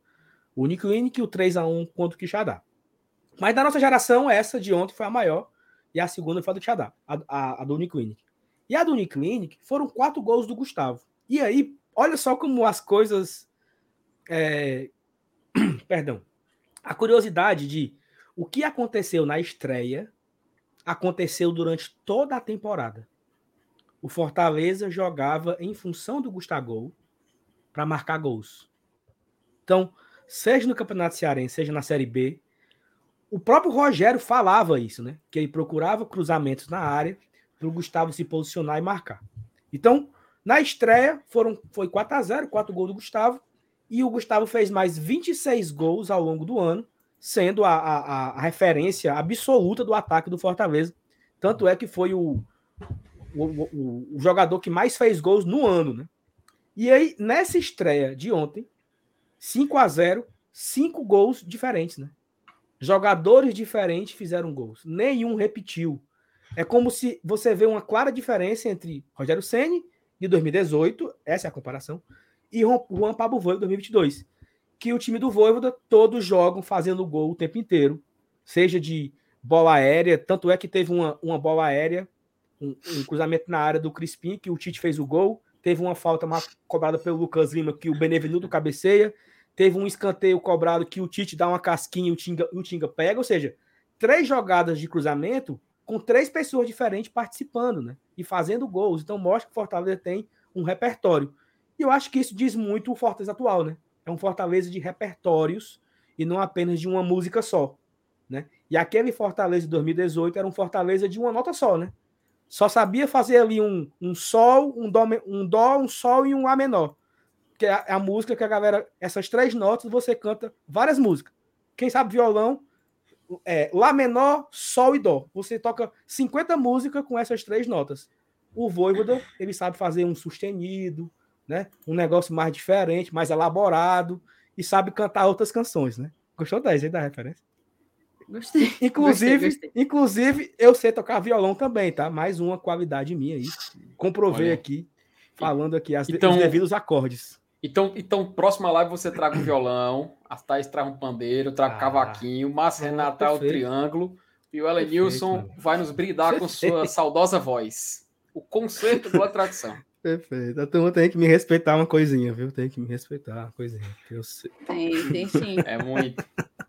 o Uniclinic e o 3 a 1 contra o Quixadá. Mas da nossa geração, essa de ontem foi a maior. E a segunda foi a do Tchadá, a, a, a do Uniclinic. E a do Uniclinic foram quatro gols do Gustavo. E aí, olha só como as coisas. É... Perdão. A curiosidade de o que aconteceu na estreia aconteceu durante toda a temporada. O Fortaleza jogava em função do Gustavo para marcar gols. Então, seja no Campeonato Cearense, seja na Série B, o próprio Rogério falava isso, né? Que ele procurava cruzamentos na área para o Gustavo se posicionar e marcar. Então, na estreia, foram, foi 4 a 0 4 gols do Gustavo, e o Gustavo fez mais 26 gols ao longo do ano, sendo a, a, a referência absoluta do ataque do Fortaleza. Tanto é que foi o, o, o, o, jogador que mais fez gols no ano, né? E aí, nessa estreia de ontem, 5 a 0 cinco gols diferentes, né? Jogadores diferentes fizeram gols. Nenhum repetiu. É como se você vê uma clara diferença entre Rogério Ceni de 2018, essa é a comparação, e Juan Pablo Voivoda 2022, que o time do Voivoda todos jogam fazendo gol o tempo inteiro, seja de bola aérea, tanto é que teve uma, uma bola aérea, um, um cruzamento na área do Crispim, que o Tite fez o gol, teve uma falta cobrada pelo Lucas Lima, que o Benevenuto cabeceia, teve um escanteio cobrado que o Tite dá uma casquinha e o Tinga, o Tinga pega, ou seja, três jogadas de cruzamento com três pessoas diferentes participando, né? E fazendo gols. Então mostra que o Fortaleza tem um repertório. E eu acho que isso diz muito o Fortaleza atual, né? É um Fortaleza de repertórios e não apenas de uma música só, né? E aquele Fortaleza de 2018 era um Fortaleza de uma nota só, né? Só sabia fazer ali um, um sol, um dó, um dó, um sol e um lá menor. Que é a, é a música que a galera, essas três notas você canta várias músicas. Quem sabe violão, é, Lá menor, Sol e Dó. Você toca 50 músicas com essas três notas. O Voivoda, ele sabe fazer um sustenido, né? Um negócio mais diferente, mais elaborado e sabe cantar outras canções, né? Gostou dessa da referência?
Gostei.
Inclusive,
gostei, gostei.
inclusive, eu sei tocar violão também, tá? Mais uma qualidade minha aí. Comprovei
Olha.
aqui, falando aqui as,
Então-
os devidos acordes.
Então, então, próxima live você traga um violão, a Thaís traz um pandeiro, traga um
Ah.
cavaquinho, o Márcio
Ah,
Renato traz o triângulo e o
Perfeito,
Elenilson
mano.
vai nos brindar com sua saudosa voz. O concerto da tradição.
Perfeito. A turma tem que me respeitar uma coisinha, viu? Tem que me respeitar uma coisinha. Eu sei.
Tem, tem sim.
É muito,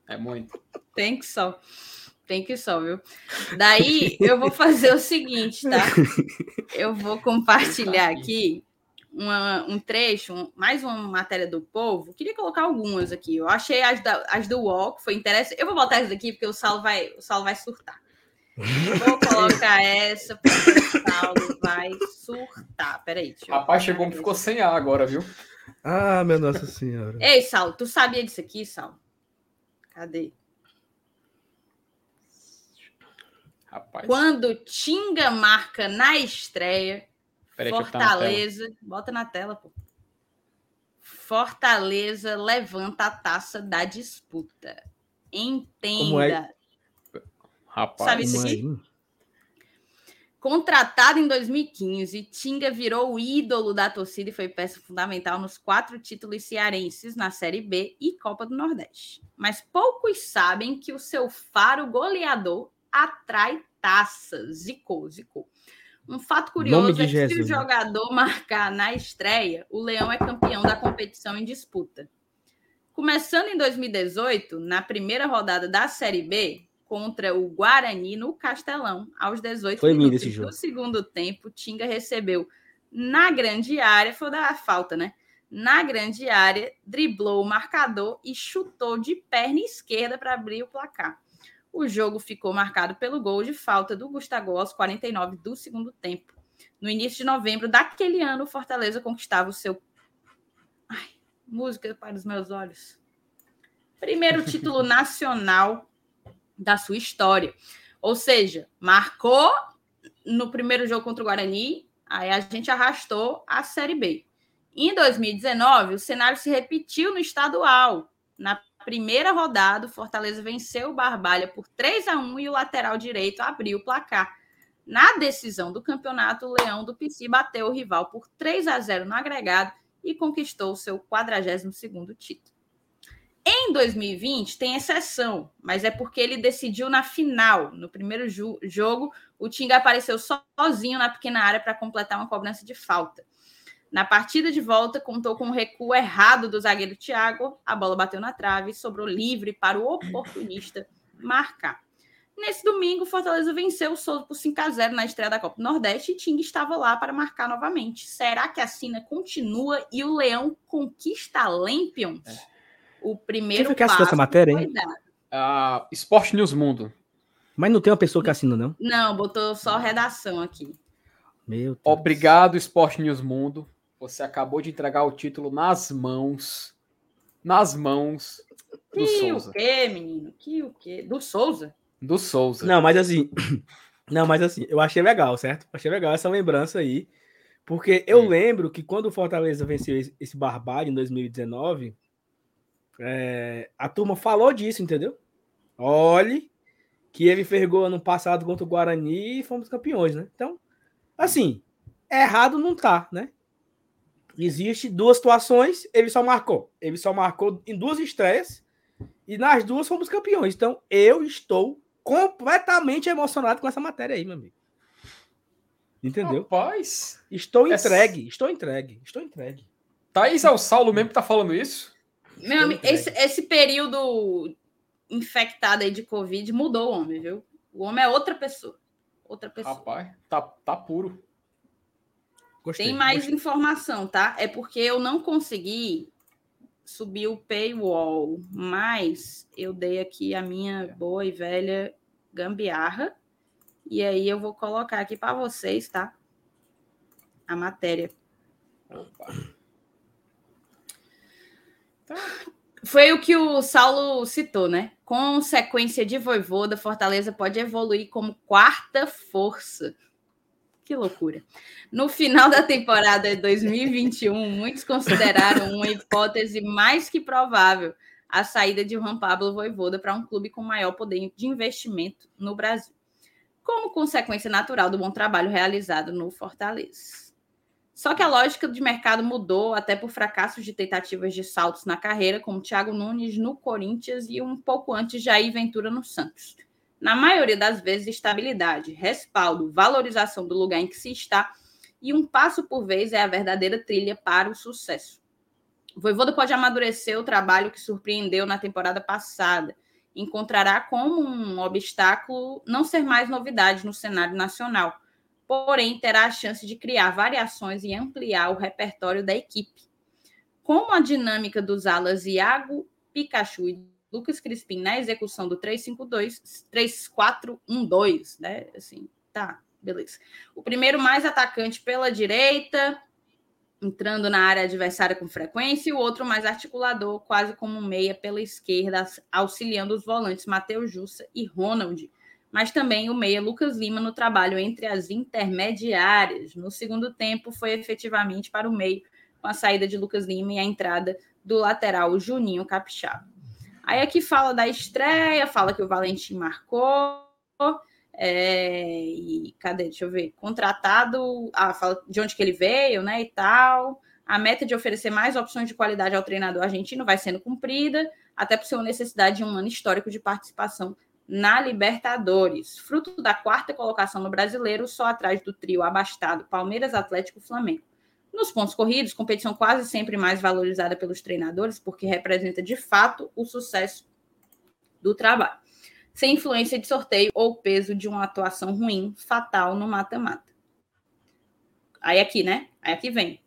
é muito.
Tem que só. Tem que só, viu? Daí eu vou fazer o seguinte, tá? Eu vou compartilhar aqui uma- um trecho, um- mais uma matéria do povo. Queria colocar algumas aqui. Eu achei as, da- as do UOL, que foi interessante. Eu vou botar essa daqui porque o Saulo vai, o Saulo vai surtar. Vou colocar essa porque o Saulo vai surtar. Peraí, deixa eu.
Rapaz, chegou, ficou sem ar agora, viu?
Ah, meu Nossa Senhora.
Ei, Saulo, tu sabia disso aqui, Saulo? Cadê?
Rapaz,
Quando Tinga marca na estreia,
peraí.
Fortaleza, bota na tela, pô. Fortaleza levanta a taça da disputa. Entenda.
Como é?
Rapaz,
Sabe isso aqui? Contratado em 2015, Tinga virou o ídolo da torcida e foi peça fundamental nos quatro títulos cearenses na Série B e Copa do Nordeste. Mas poucos sabem que o seu faro goleador atrai taças. Zicou, zicou. Um fato curioso é que se o
Jesus, né?
jogador marcar na estreia, o Leão é campeão da competição em disputa. Começando em 2018, na primeira rodada da Série B, contra o Guarani no Castelão, aos 18
Foi
minutos
esse jogo.
do segundo tempo, Tinga recebeu na grande área, foi da falta, né? Na grande área, driblou o marcador e chutou de perna esquerda para abrir o placar. O jogo ficou marcado pelo gol de falta do Gustavo aos 49 do segundo tempo. No início de novembro daquele ano, o Fortaleza conquistava o seu. Ai, música para os meus olhos. Primeiro título nacional da sua história. Ou seja, marcou no primeiro jogo contra o Guarani, aí a gente arrastou a Série B. Em 2019, o cenário se repetiu no estadual. Na primeira rodada, o Fortaleza venceu o Barbalha por 3 a 1 e o lateral direito abriu o placar. Na decisão do campeonato, o Leão do Pici bateu o rival por 3 a 0 no agregado e conquistou seu 42º título. Em 2020 tem exceção, mas é porque ele decidiu na final. No primeiro jogo, o Tinga apareceu sozinho na pequena área para completar uma cobrança de falta. Na partida de volta, contou com um recuo errado do zagueiro Thiago, a bola bateu na trave e sobrou livre para o oportunista marcar. Nesse domingo, o Fortaleza venceu o Souza por 5 a 0 na estreia da Copa do Nordeste e Tinga estava lá para marcar novamente. Será que a Sina continua e o Leão conquista a Lampions? O primeiro
Quem foi que assinou essa
passo
matéria,
foi
hein?
dado.
Ah, Esporte News Mundo.
Mas não tem uma pessoa que assina, não?
Não, botou só redação aqui.
Meu Deus.
Obrigado, Esporte News Mundo. Você acabou de entregar o título nas mãos. Nas mãos
Que do Souza. o quê, menino? Que o quê? Do Souza?
Do Souza.
Não, mas assim. Não, mas assim, eu achei legal, certo? Achei legal essa lembrança aí. Porque eu lembro que quando o Fortaleza venceu esse Barbário em 2019, é, a turma falou disso, entendeu? Olhe que ele fergou ano passado contra o Guarani e fomos campeões, né? Então, assim, errado não tá, né? Existe duas situações, ele só marcou. Ele só marcou em duas estreias e nas duas fomos campeões. Então, eu estou completamente emocionado com essa matéria aí, meu amigo. Entendeu?
Rapaz.
Estou entregue, estou entregue, estou entregue.
Thaís é o Saulo mesmo que tá falando isso?
Meu amigo, esse, esse período infectado aí de Covid mudou o homem, viu? O homem é outra pessoa. Outra pessoa.
Rapaz, tá, tá puro.
Gostei, Tem mais gostei. informação, tá? É porque eu não consegui subir o paywall, mas eu dei aqui a minha boa e velha gambiarra e aí eu vou colocar aqui para vocês, tá? A matéria. Opa. Tá. Foi o que o Saulo citou, né? Com sequência de Voivoda, Fortaleza pode evoluir como quarta força. Que loucura. No final da temporada 2021, muitos consideraram uma hipótese mais que provável a saída de Juan Pablo Voivoda para um clube com maior poder de investimento no Brasil como consequência natural do bom trabalho realizado no Fortaleza. Só que a lógica de mercado mudou até por fracassos de tentativas de saltos na carreira, como Thiago Nunes no Corinthians e um pouco antes Jair Ventura no Santos. Na maioria das vezes, estabilidade, respaldo, valorização do lugar em que se está e um passo por vez é a verdadeira trilha para o sucesso. Voivoda pode amadurecer o trabalho que surpreendeu na temporada passada, encontrará como um obstáculo não ser mais novidade no cenário nacional, porém terá a chance de criar variações e ampliar o repertório da equipe. Como a dinâmica dos alas Iago, Pikachu e Lucas Crispim na execução do 352, 3412, né? Assim, tá, beleza. O primeiro mais atacante pela direita, entrando na área adversária com frequência, e o outro mais articulador, quase como um meia pela esquerda, auxiliando os volantes Matheus Jussa e Ronald, mas também o meia Lucas Lima no trabalho entre as intermediárias. No segundo tempo, foi efetivamente para o meio, com a saída de Lucas Lima e a entrada do lateral Juninho Capixaba. Aí aqui fala da estreia, fala que o Valentim marcou, é, e cadê? Deixa eu ver. Contratado, ah, fala de onde que ele veio, né? E tal. A meta de oferecer mais opções de qualidade ao treinador argentino vai sendo cumprida, até por sua necessidade de um ano histórico de participação na Libertadores. Fruto da quarta colocação no brasileiro, só atrás do trio abastado Palmeiras, Atlético e Flamengo. Nos pontos corridos, competição quase sempre mais valorizada pelos treinadores, porque representa de fato o sucesso do trabalho sem influência de sorteio ou peso de uma atuação ruim, fatal no mata-mata. Aí aqui, né? Aí aqui vem.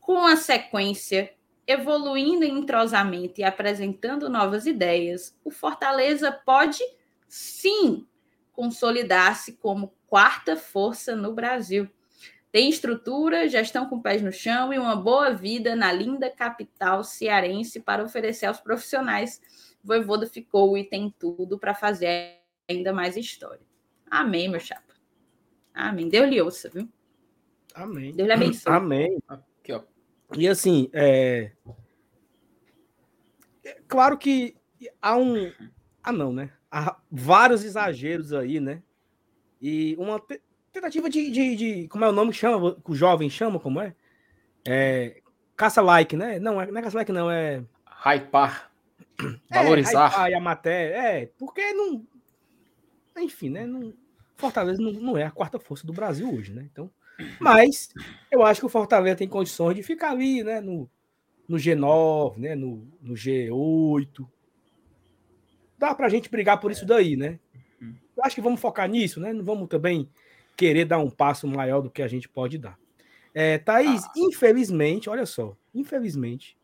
Com a sequência evoluindo em entrosamento e apresentando novas ideias, o Fortaleza pode sim consolidar-se como quarta força no Brasil. Tem estrutura, gestão com pés no chão e uma boa vida na linda capital cearense para oferecer aos profissionais Voivoda ficou e tem tudo para fazer ainda mais história. Amém, meu chapa. Amém. Deus lhe ouça, viu?
Amém.
Deus lhe abençoe.
Amém. Aqui, ó. E assim, é... é... claro que há um. Ah, não, né? Há vários exageros aí, né? E uma tentativa de, de, de, Como é o nome que chama? Que o jovem chama, como é? É. Caça-like, né? Não, não é caça-like, não, é.
Hypar. Valorizar.
É, a matéria. É, porque não. Enfim, né? Não, Fortaleza não, não é a quarta força do Brasil hoje, né? Então. Mas eu acho que o Fortaleza tem condições de ficar ali, né? No, no G9, né? No, no G8. Dá pra gente brigar por isso daí, né? Eu acho que vamos focar nisso, né? Não vamos também querer dar um passo maior do que a gente pode dar. É, Thaís, ah. infelizmente, olha só, infelizmente,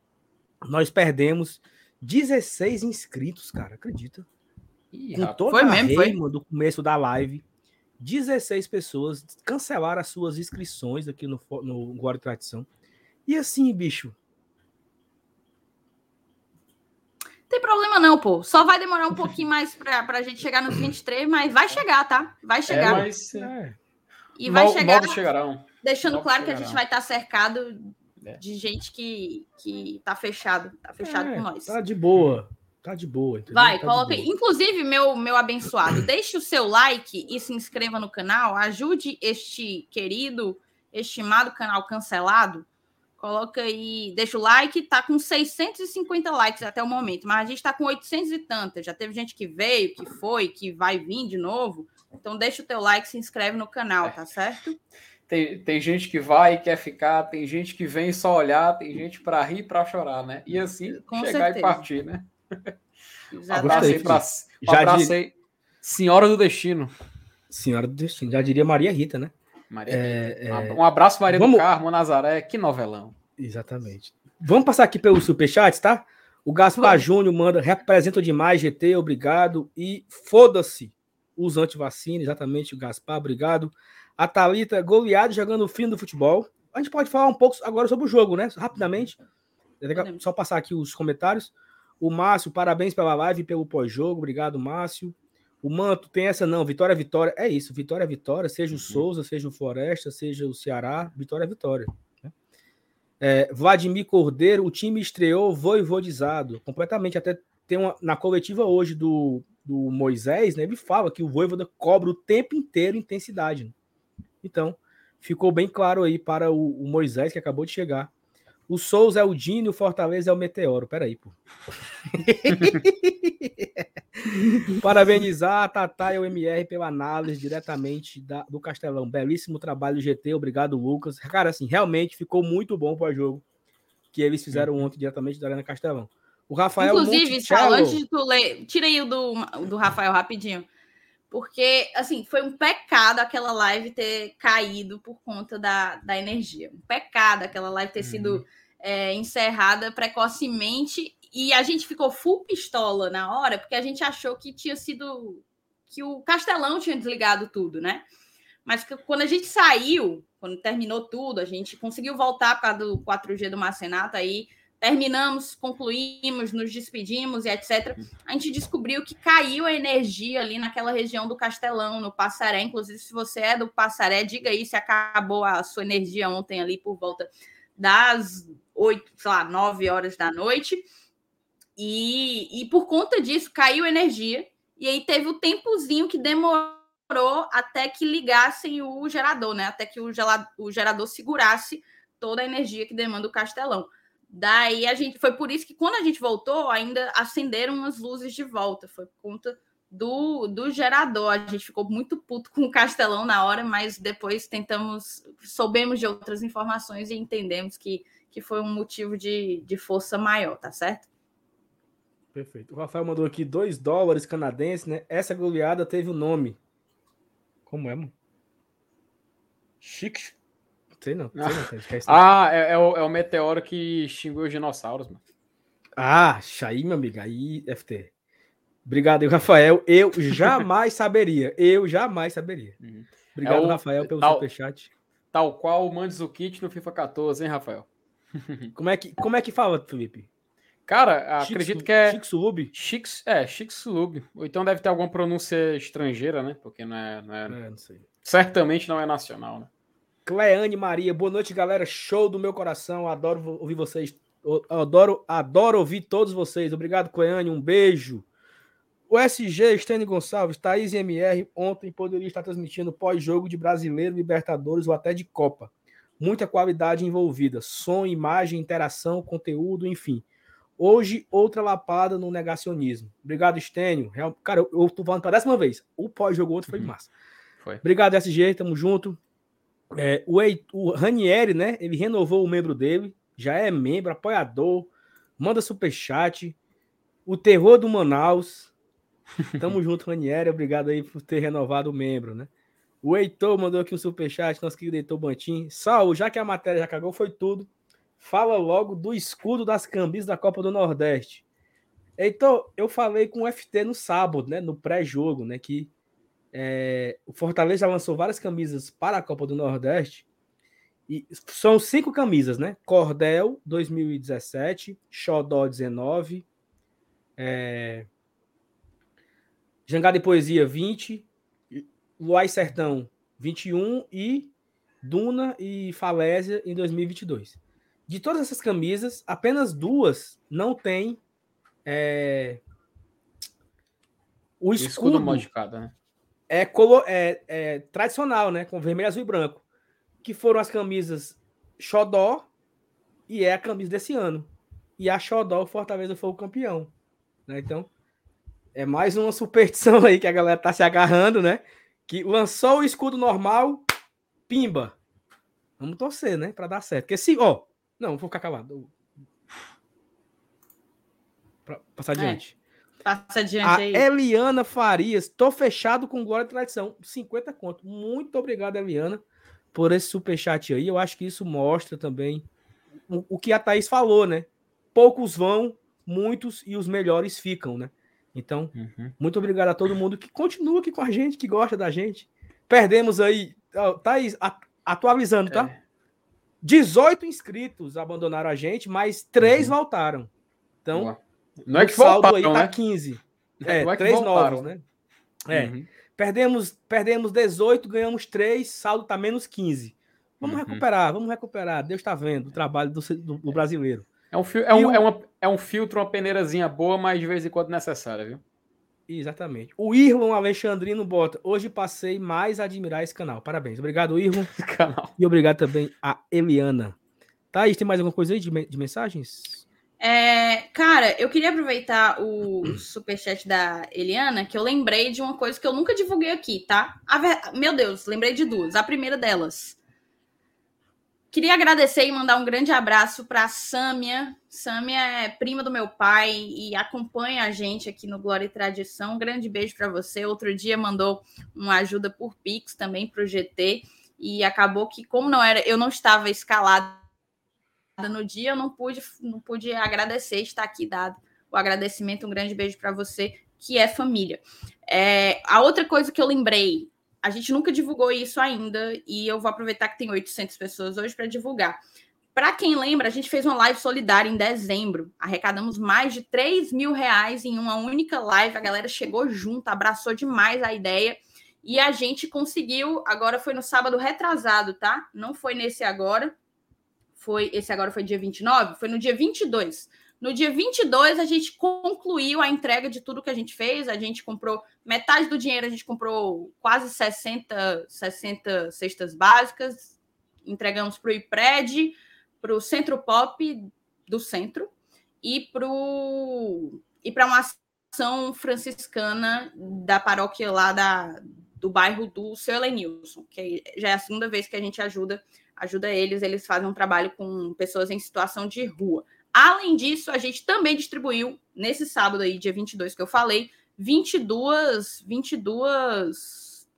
nós perdemos 16 inscritos, cara, acredita? Ih, Com toda foi a mesmo, foi? do começo da live, 16 pessoas cancelaram as suas inscrições aqui no, no e Tradição. E assim, bicho.
Tem problema não, pô. Só vai demorar um pouquinho mais pra, pra gente chegar nos 23, mas vai chegar, tá? Vai chegar.
É, mas, é.
E vai chegar.
chegarão.
Deixando Novos claro chegarão. que a gente vai estar tá cercado é. de gente que, que tá fechado. Tá fechado é, com nós.
Tá de boa. Tá de boa. Entendeu?
Vai,
tá
coloca aí. Inclusive, meu, meu abençoado, deixe o seu like e se inscreva no canal. Ajude este querido, estimado canal cancelado Coloca aí, deixa o like, tá com 650 likes até o momento, mas a gente tá com 800 e tantas. Já teve gente que veio, que foi, que vai vir de novo. Então deixa o teu like, se inscreve no canal, tá certo?
Tem, tem gente que vai e quer ficar, tem gente que vem só olhar, tem gente para rir e para chorar, né? E assim com chegar certeza. e partir, né? Abracei para abracei. Senhora do Destino.
Senhora do Destino, já diria Maria Rita, né?
Maria é, é... Um abraço, Maria Vamos... do Carmo, Nazaré. Que novelão.
Exatamente. Vamos passar aqui pelos superchats, tá? O Gaspar Júnior manda, representa demais, GT, obrigado. E foda-se os antivacina, exatamente, o Gaspar, obrigado. A Thalita, goleado jogando o fim do futebol. A gente pode falar um pouco agora sobre o jogo, né? Rapidamente. Só passar aqui os comentários. O Márcio, parabéns pela live e pelo pós-jogo. Obrigado, Márcio. O Manto tem essa não, vitória é vitória. É isso, vitória é vitória, seja o uhum. Souza, seja o Floresta, seja o Ceará, vitória é vitória. Né? É, Vladimir Cordeiro, o time estreou voivodizado, completamente. Até tem uma, na coletiva hoje do, do Moisés, né, ele fala que o Voivoda cobra o tempo inteiro intensidade. Né? Então, ficou bem claro aí para o, o Moisés, que acabou de chegar, o Souza é o Dino, o Fortaleza é o Meteoro. Peraí, pô. Parabenizar a Tatá e o MR pela análise diretamente da, do Castelão. Belíssimo trabalho, GT. Obrigado, Lucas. Cara, assim, realmente ficou muito bom para o jogo que eles fizeram uhum. ontem diretamente da Arena Castelão. O Rafael.
Inclusive, Saulo, antes de tu ler, tira aí o do, do Rafael rapidinho. Porque, assim, foi um pecado aquela live ter caído por conta da, da energia. Um pecado aquela live ter uhum. sido é, encerrada precocemente e a gente ficou full pistola na hora, porque a gente achou que tinha sido que o Castelão tinha desligado tudo, né? Mas quando a gente saiu, quando terminou tudo, a gente conseguiu voltar por causa do 4G do Marcenato, aí terminamos, concluímos, nos despedimos e etc. A gente descobriu que caiu a energia ali naquela região do Castelão, no Passaré. Inclusive, se você é do Passaré, diga aí se acabou a sua energia ontem ali por volta das oito, sei lá, nove horas da noite. E, e por conta disso caiu energia. E aí teve o tempozinho que demorou até que ligassem o gerador, né? Até que o, o gerador segurasse toda a energia que demanda o castelão. Daí a gente foi por isso que quando a gente voltou, ainda acenderam as luzes de volta. Foi por conta do, do gerador. A gente ficou muito puto com o Castelão na hora, mas depois tentamos, soubemos de outras informações e entendemos que que foi um motivo de, de força maior, tá certo?
Perfeito. O Rafael mandou aqui 2 dólares canadenses, né? Essa goleada teve o um nome. Como é, mano? Chique. Sei não. Sei
não ah, é, é, o, é o meteoro que extinguiu os dinossauros, mano.
Ah, aí, meu amigo. Aí, FT. Obrigado, Rafael. Eu jamais saberia. Eu jamais saberia. Uhum. Obrigado, é o, Rafael, pelo tal, superchat.
Tal qual o Mandes o Kit no FIFA 14, hein, Rafael?
como, é que, como é que fala, Felipe?
Cara, acredito que é.
Chicsulub?
Chix, é, Chicsulub. Ou então deve ter alguma pronúncia estrangeira, né? Porque não é. Não é, é não. Certamente não é nacional, né?
Cleane Maria, boa noite, galera. Show do meu coração. Adoro ouvir vocês. Adoro, adoro ouvir todos vocês. Obrigado, Cleane. Um beijo. O SG, Stênio Gonçalves, Thaís MR, ontem poderia estar transmitindo pós-jogo de Brasileiro, Libertadores ou até de Copa muita qualidade envolvida, som, imagem, interação, conteúdo, enfim. Hoje, outra lapada no negacionismo. Obrigado, Estênio. Cara, eu, eu tô falando para décima vez. O pós-jogo ontem foi uhum. massa. Foi. Obrigado, SG, tamo junto. É, o, o Ranieri, né? Ele renovou o membro dele, já é membro, apoiador, manda superchat. O terror do Manaus. Tamo junto, Ranieri. Obrigado aí por ter renovado o membro, né? O Heitor mandou aqui um superchat, nosso querido Heitor Bantim. Sal, já que a matéria já cagou, foi tudo. Fala logo do escudo das camisas da Copa do Nordeste. Heitor, eu falei com o FT no sábado, né? No pré-jogo, né? Que é, o Fortaleza lançou várias camisas para a Copa do Nordeste. E são cinco camisas, né? Cordel 2017, Xodó 19, É... Jangada e Poesia, 20. Luai Sertão, 21. E Duna e Falésia em 2022. De todas essas camisas, apenas duas não tem é... o escudo, escudo modificado, né? É, colo... é, é tradicional, né? Com vermelho, azul e branco. Que foram as camisas Xodó e é a camisa desse ano. E a Xodó, o Fortaleza foi o campeão. Né? Então, é mais uma superstição aí que a galera tá se agarrando, né? Que lançou o escudo normal, pimba. Vamos torcer, né? Para dar certo. Porque se, ó, não, vou ficar calado. Pra passar é. adiante.
Passa adiante
a
aí.
Eliana Farias, tô fechado com Glória e Tradição. 50 conto. Muito obrigado, Eliana, por esse superchat aí. Eu acho que isso mostra também o, o que a Thaís falou, né? Poucos vão, muitos e os melhores ficam, né? Então, uhum. muito obrigado a todo mundo que continua aqui com a gente, que gosta da gente. Perdemos aí, Thaís, atualizando, tá? É. 18 inscritos abandonaram a gente, mas três uhum. voltaram. Então,
não é que o saldo voltaram,
aí tá né? 15. É, é três voltaram. novos, né? É. Uhum. Perdemos, perdemos 18, ganhamos 3, saldo tá menos 15. Vamos uhum. recuperar, vamos recuperar. Deus está vendo o trabalho do, do, do brasileiro.
É um, é, um, o... é, uma, é um filtro, uma peneirazinha boa, mas de vez em quando necessária, viu?
Exatamente. O Irlon Alexandrino bota. Hoje passei mais a admirar esse canal. Parabéns. Obrigado, Irlon. canal. E obrigado também a Eliana. Thaís, tem mais alguma coisa aí de, de mensagens?
É, cara, eu queria aproveitar o superchat da Eliana, que eu lembrei de uma coisa que eu nunca divulguei aqui, tá? Ver... Meu Deus, lembrei de duas. A primeira delas. Queria agradecer e mandar um grande abraço para a Sâmia. Sâmia é prima do meu pai e acompanha a gente aqui no Glória e Tradição. Um grande beijo para você. Outro dia mandou uma ajuda por Pix também para o GT e acabou que, como não era, eu não estava escalada no dia, eu não pude, não pude agradecer, estar aqui dado o agradecimento. Um grande beijo para você, que é família. É, a outra coisa que eu lembrei a gente nunca divulgou isso ainda e eu vou aproveitar que tem 800 pessoas hoje para divulgar. Para quem lembra, a gente fez uma live solidária em dezembro. Arrecadamos mais de 3 mil reais em uma única live. A galera chegou junto, abraçou demais a ideia. E a gente conseguiu. Agora foi no sábado retrasado, tá? Não foi nesse agora. Foi Esse agora foi dia 29. Foi no dia 22. No dia 22, a gente concluiu a entrega de tudo que a gente fez. A gente comprou metade do dinheiro, a gente comprou quase 60, 60 cestas básicas. Entregamos para o IPRED, para o Centro Pop do centro e para e uma ação franciscana da paróquia lá da, do bairro do seu Elenilson, que já é a segunda vez que a gente ajuda ajuda eles. Eles fazem um trabalho com pessoas em situação de rua. Além disso, a gente também distribuiu nesse sábado aí, dia 22 que eu falei, 22, 22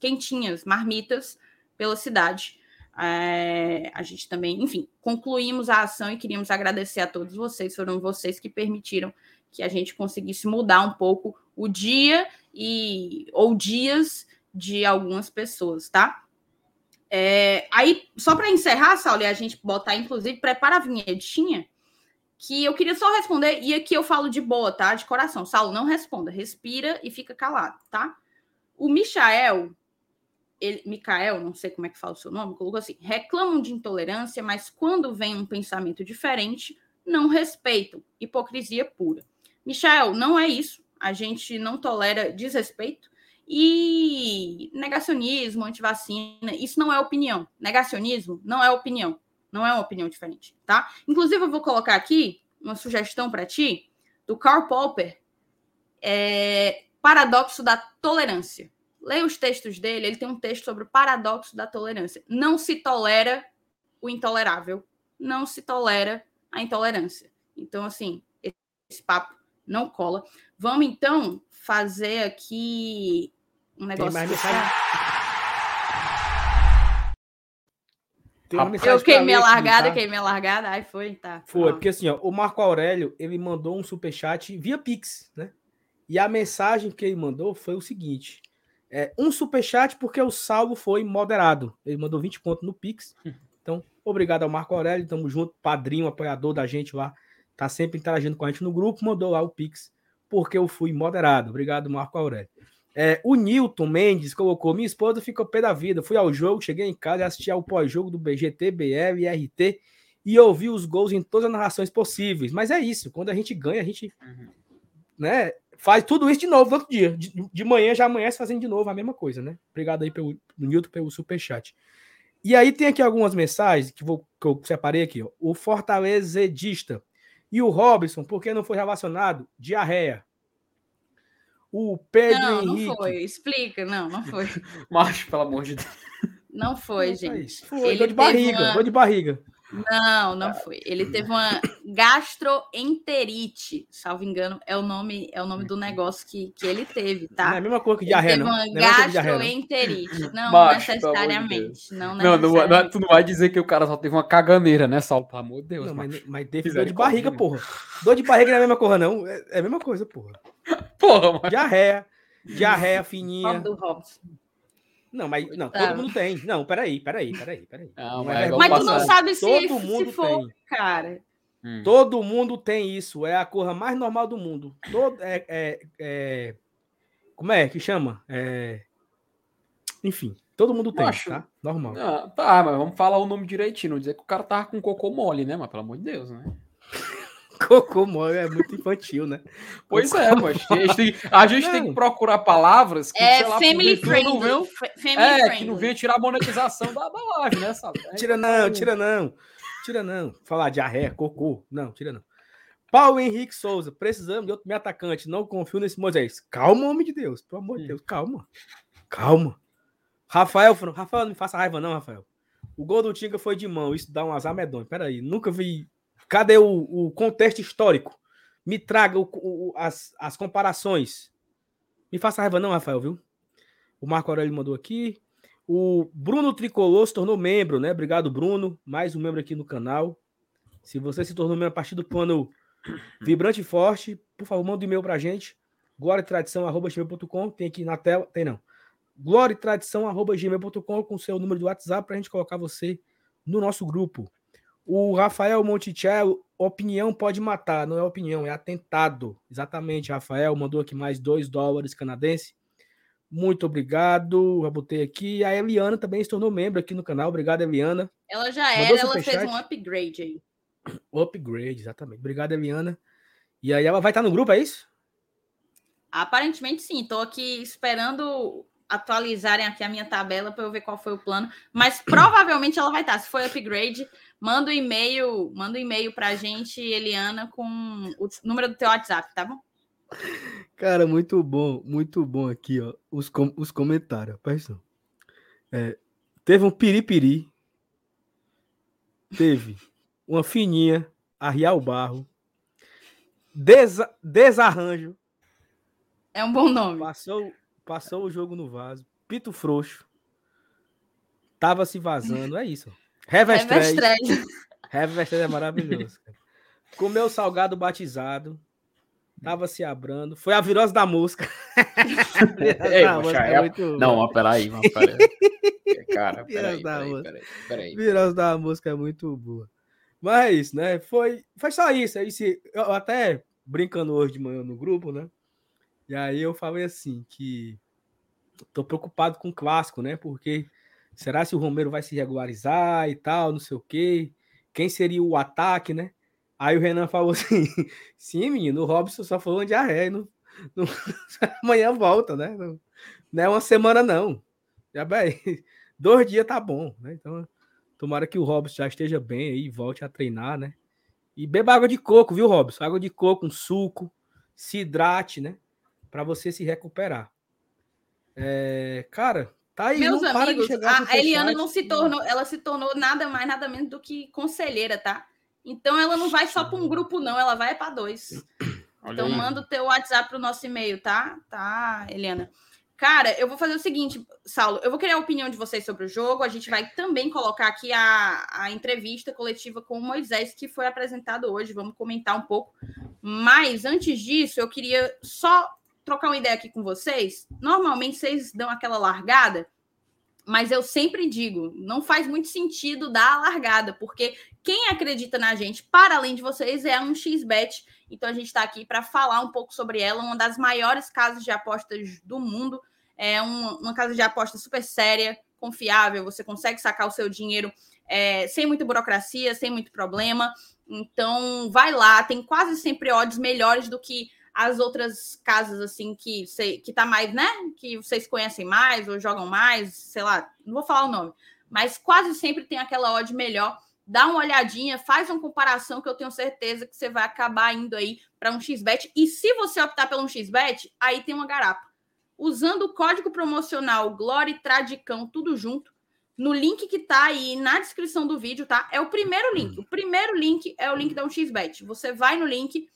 quentinhas, marmitas pela cidade. É, a gente também, enfim, concluímos a ação e queríamos agradecer a todos vocês. Foram vocês que permitiram que a gente conseguisse mudar um pouco o dia e ou dias de algumas pessoas, tá? É, aí, só para encerrar, Saulo, e a gente botar, inclusive, prepara a vinhetinha que eu queria só responder, e aqui eu falo de boa, tá? De coração. Saulo, não responda, respira e fica calado, tá? O Michael, ele, Michael, não sei como é que fala o seu nome, colocou assim: reclamam de intolerância, mas quando vem um pensamento diferente, não respeitam. Hipocrisia pura. Michael, não é isso. A gente não tolera desrespeito. E negacionismo, antivacina, isso não é opinião. Negacionismo não é opinião. Não é uma opinião diferente, tá? Inclusive, eu vou colocar aqui uma sugestão para ti do Karl Popper, é, Paradoxo da Tolerância. Leia os textos dele, ele tem um texto sobre o paradoxo da tolerância. Não se tolera o intolerável, não se tolera a intolerância. Então, assim, esse papo não cola. Vamos, então, fazer aqui um negócio. Tem mais eu queimei a largada, tá? queimei a largada, aí foi, tá.
Foi, porque assim, ó, o Marco Aurélio, ele mandou um superchat via Pix, né? E a mensagem que ele mandou foi o seguinte: é, um superchat porque o saldo foi moderado. Ele mandou 20 pontos no Pix. Então, obrigado ao Marco Aurélio, tamo junto, padrinho, apoiador da gente lá, tá sempre interagindo com a gente no grupo, mandou lá o Pix porque eu fui moderado. Obrigado, Marco Aurélio. É, o Newton Mendes colocou: Minha esposa ficou pé da vida. Fui ao jogo, cheguei em casa e assisti ao pós-jogo do BGT, BR e RT e ouvi os gols em todas as narrações possíveis. Mas é isso, quando a gente ganha, a gente uhum. né, faz tudo isso de novo no outro dia. De, de, manhã já amanhece fazendo de novo a mesma coisa, né? Obrigado aí pelo Newton pelo superchat. E aí tem aqui algumas mensagens que, vou, que eu separei aqui. Ó. O Fortaleza Edista e o Robson, por que não foi relacionado? Diarreia.
O Pedro não, Henrique. Não, foi. Explica. Não, não foi.
Macho, pelo amor de Deus.
Não foi, não gente.
Foi, Ele dor de barriga, uma... dor de barriga.
Não, não foi. Ele teve uma gastroenterite, salvo engano, é o nome, é o nome do negócio que, que ele teve, tá?
Não é a mesma coisa que diarreia,
Ele teve uma gastroenterite, não, necessariamente. Não,
não, necessariamente. Não, não, tu não vai dizer que o cara só teve uma caganeira, né, Sal? Pelo amor de Deus.
Não, mas, mas teve dor de barriga, porra. Dor de barriga não é a mesma coisa, não. É, é a mesma coisa, porra.
Porra, mano.
Diarreia, diarreia fininha.
do Robson.
Não, mas não, tá. todo mundo tem. Não, peraí, peraí, peraí, peraí.
Não, mas, é mas tu não sabe se, todo mundo se for, tem. cara.
Hum. Todo mundo tem isso. É a coisa mais normal do mundo. Todo, é, é, é, como é que chama? É, enfim, todo mundo tem, Acho... tá? Normal.
Ah, tá, mas vamos falar o nome direitinho. Não dizer que o cara tava com cocô mole, né? Mas pelo amor de Deus, né?
Cocô mole é muito infantil, né?
Pois é, mas a gente, tem, a gente tem, que procurar palavras
que, é, lá, family friendly. Não venham,
family é, friendly. que não venha tirar a monetização da, da live, né? Sabe?
Tira não, tira não. Tira não. Falar diarreia, cocô. Não, tira não. Paulo Henrique Souza, precisamos de outro meio atacante. Não confio nesse Moisés. Calma, homem de Deus. Pelo amor de Deus, calma. Calma. Rafael, Rafael, não me faça raiva, não, Rafael. O gol do Tinga foi de mão. Isso dá um azar medonho. Peraí, nunca vi Cadê o, o contexto histórico? Me traga o, o, as, as comparações. Me faça raiva, não, Rafael, viu? O Marco Aurélio mandou aqui. O Bruno Tricolor se tornou membro, né? Obrigado, Bruno. Mais um membro aqui no canal. Se você se tornou membro a partir do plano Vibrante e Forte, por favor, manda um e-mail pra gente. Glória e tradição, arroba gmail.com. Tem aqui na tela. Tem não. Glória e tradição, arroba gmail.com com seu número de WhatsApp pra gente colocar você no nosso grupo. O Rafael Monticello, opinião pode matar, não é opinião, é atentado. Exatamente, Rafael mandou aqui mais dois dólares canadense. Muito obrigado. Já botei aqui. A Eliana também se tornou membro aqui no canal. Obrigado, Eliana.
Ela já era, ela fez um upgrade aí.
Upgrade, exatamente. Obrigado, Eliana. E aí ela vai estar no grupo, é isso?
Aparentemente sim. Estou aqui esperando atualizarem aqui a minha tabela para eu ver qual foi o plano. Mas provavelmente ela vai estar. Se foi upgrade, Manda um e-mail, manda um e-mail pra gente, Eliana, com o número do teu WhatsApp, tá bom?
Cara, muito bom, muito bom aqui, ó, os, com, os comentários. Presta é, Teve um piripiri, teve uma fininha, arriar o barro, desa, desarranjo.
É um bom nome.
Passou, passou o jogo no vaso, pito frouxo, tava se vazando, é isso. Revestrez. Revestrez é maravilhoso. Cara. Comeu salgado batizado. Tava se abrando. Foi a virose da música.
Ei, da é muito não, mas peraí, mas peraí. Cara, peraí, peraí, peraí, peraí.
Virose da música é muito boa. Mas é isso, né? Foi, foi só isso. Aí, se, eu até brincando hoje de manhã no grupo, né? E aí eu falei assim que tô preocupado com o clássico, né? Porque Será se o Romero vai se regularizar e tal, não sei o quê? Quem seria o ataque, né? Aí o Renan falou assim: sim, menino, o Robson só falou de arré. Não, não, amanhã volta, né? Não, não, é uma semana, não. Já bem, dois dias tá bom, né? Então, tomara que o Robson já esteja bem aí, volte a treinar, né? E beba água de coco, viu, Robson? Água de coco, um suco, se hidrate, né? Para você se recuperar. É, cara,
Tá aí, Meus amigos, a, a Eliana não se tornou, ela se tornou nada mais, nada menos do que conselheira, tá? Então ela não vai só para um grupo, não, ela vai para dois. Olha então aí. manda o teu WhatsApp para o nosso e-mail, tá? Tá, Eliana. Cara, eu vou fazer o seguinte, Saulo, eu vou querer a opinião de vocês sobre o jogo. A gente vai também colocar aqui a, a entrevista coletiva com o Moisés, que foi apresentado hoje. Vamos comentar um pouco. Mas antes disso, eu queria só trocar uma ideia aqui com vocês. Normalmente vocês dão aquela largada, mas eu sempre digo, não faz muito sentido dar a largada, porque Quem acredita na gente, para além de vocês, é um XBet. Então a gente está aqui para falar um pouco sobre ela, uma das maiores casas de apostas do mundo. É um, uma casa de aposta super séria, confiável, você consegue sacar o seu dinheiro é, sem muita burocracia, sem muito problema. Então, vai lá, tem quase sempre odds melhores do que as outras casas assim que que tá mais, né? Que vocês conhecem mais ou jogam mais, sei lá, não vou falar o nome, mas quase sempre tem aquela odd melhor. Dá uma olhadinha, faz uma comparação que eu tenho certeza que você vai acabar indo aí para um XBet. E se você optar pelo um XBet, aí tem uma garapa. Usando o código promocional Glória Tradicão, tudo junto, no link que tá aí na descrição do vídeo, tá? É o primeiro link. O primeiro link é o link da 1xBet. Você vai no link,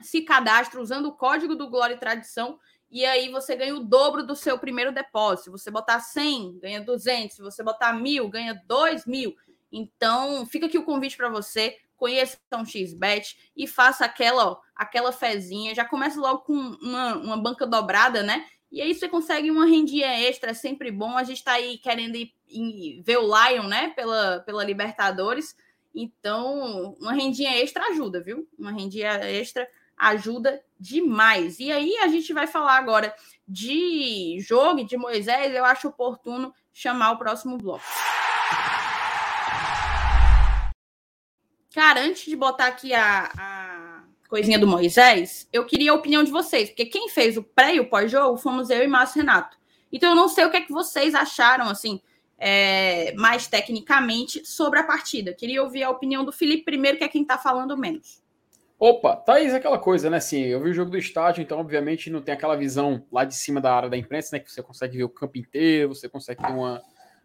se cadastra usando o código do Glória e Tradição e aí você ganha o dobro do seu primeiro depósito. Se você botar 100, ganha 200. Se você botar mil, ganha 2 mil. Então, fica aqui o convite para você. Conheça um XBet e faça aquela, ó, aquela fezinha. Já começa logo com uma, uma banca dobrada, né? E aí você consegue uma rendinha extra, é sempre bom. A gente está aí querendo ir, ir, ver o Lion, né? Pela, pela Libertadores. Então, uma rendinha extra ajuda, viu? Uma rendinha extra ajuda demais. E aí a gente vai falar agora de jogo de Moisés. Eu acho oportuno chamar o próximo bloco. Cara, antes de botar aqui a, a coisinha do Moisés, eu queria a opinião de vocês, porque quem fez o pré e o pós-jogo fomos eu e Márcio Renato. Então eu não sei o que é que vocês acharam, assim, é, mais tecnicamente sobre a partida. Queria ouvir a opinião do Felipe primeiro, que é quem está falando menos.
Opa, Thaís, aquela coisa, né? Assim, eu vi o jogo do estádio, então, obviamente, não tem aquela visão lá de cima da área da imprensa, né? Que você consegue ver o campo inteiro, você consegue ter uma,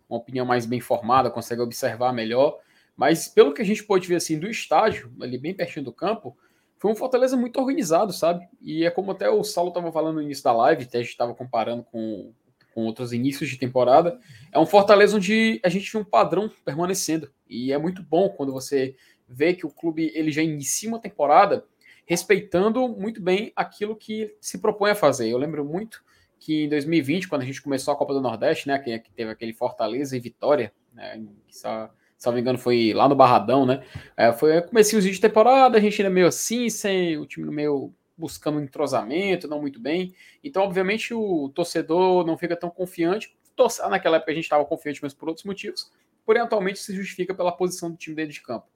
uma opinião mais bem formada, consegue observar melhor. Mas pelo que a gente pode ver assim do estádio, ali bem pertinho do campo, foi um Fortaleza muito organizado, sabe? E é como até o Saulo estava falando no início da live, até a gente estava comparando com, com outros inícios de temporada. É um Fortaleza onde a gente tinha um padrão permanecendo. E é muito bom quando você vê que o clube ele já inicia uma temporada respeitando muito bem aquilo que se propõe a fazer. Eu lembro muito que em 2020, quando a gente começou a Copa do Nordeste, né, que teve aquele Fortaleza e Vitória, né, que só se não me engano, foi lá no Barradão, né? É, foi comecinho de temporada, a gente ainda meio assim, sem o time meio buscando entrosamento, não muito bem. Então, obviamente, o torcedor não fica tão confiante. Naquela época a gente estava confiante, mas por outros motivos. Porém, atualmente se justifica pela posição do time dentro de campo.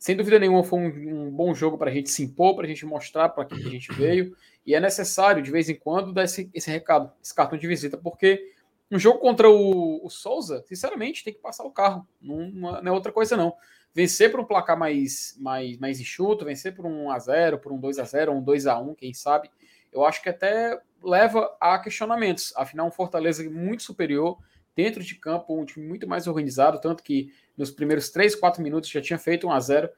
Sem dúvida nenhuma, foi um, um bom jogo para a gente se impor, para a gente mostrar para que a gente veio. E é necessário, de vez em quando, dar esse, esse recado, esse cartão de visita, porque um jogo contra o, o Souza, sinceramente, tem que passar o carro. Não, não é outra coisa, não. Vencer por um placar mais, mais, mais enxuto, vencer por um 1x0, por um 2x0, um 2x1, quem sabe, eu acho que até leva a questionamentos. Afinal, um Fortaleza muito superior, dentro de campo, um time muito mais organizado, tanto que nos primeiros 3, 4 minutos já tinha feito 1 a 0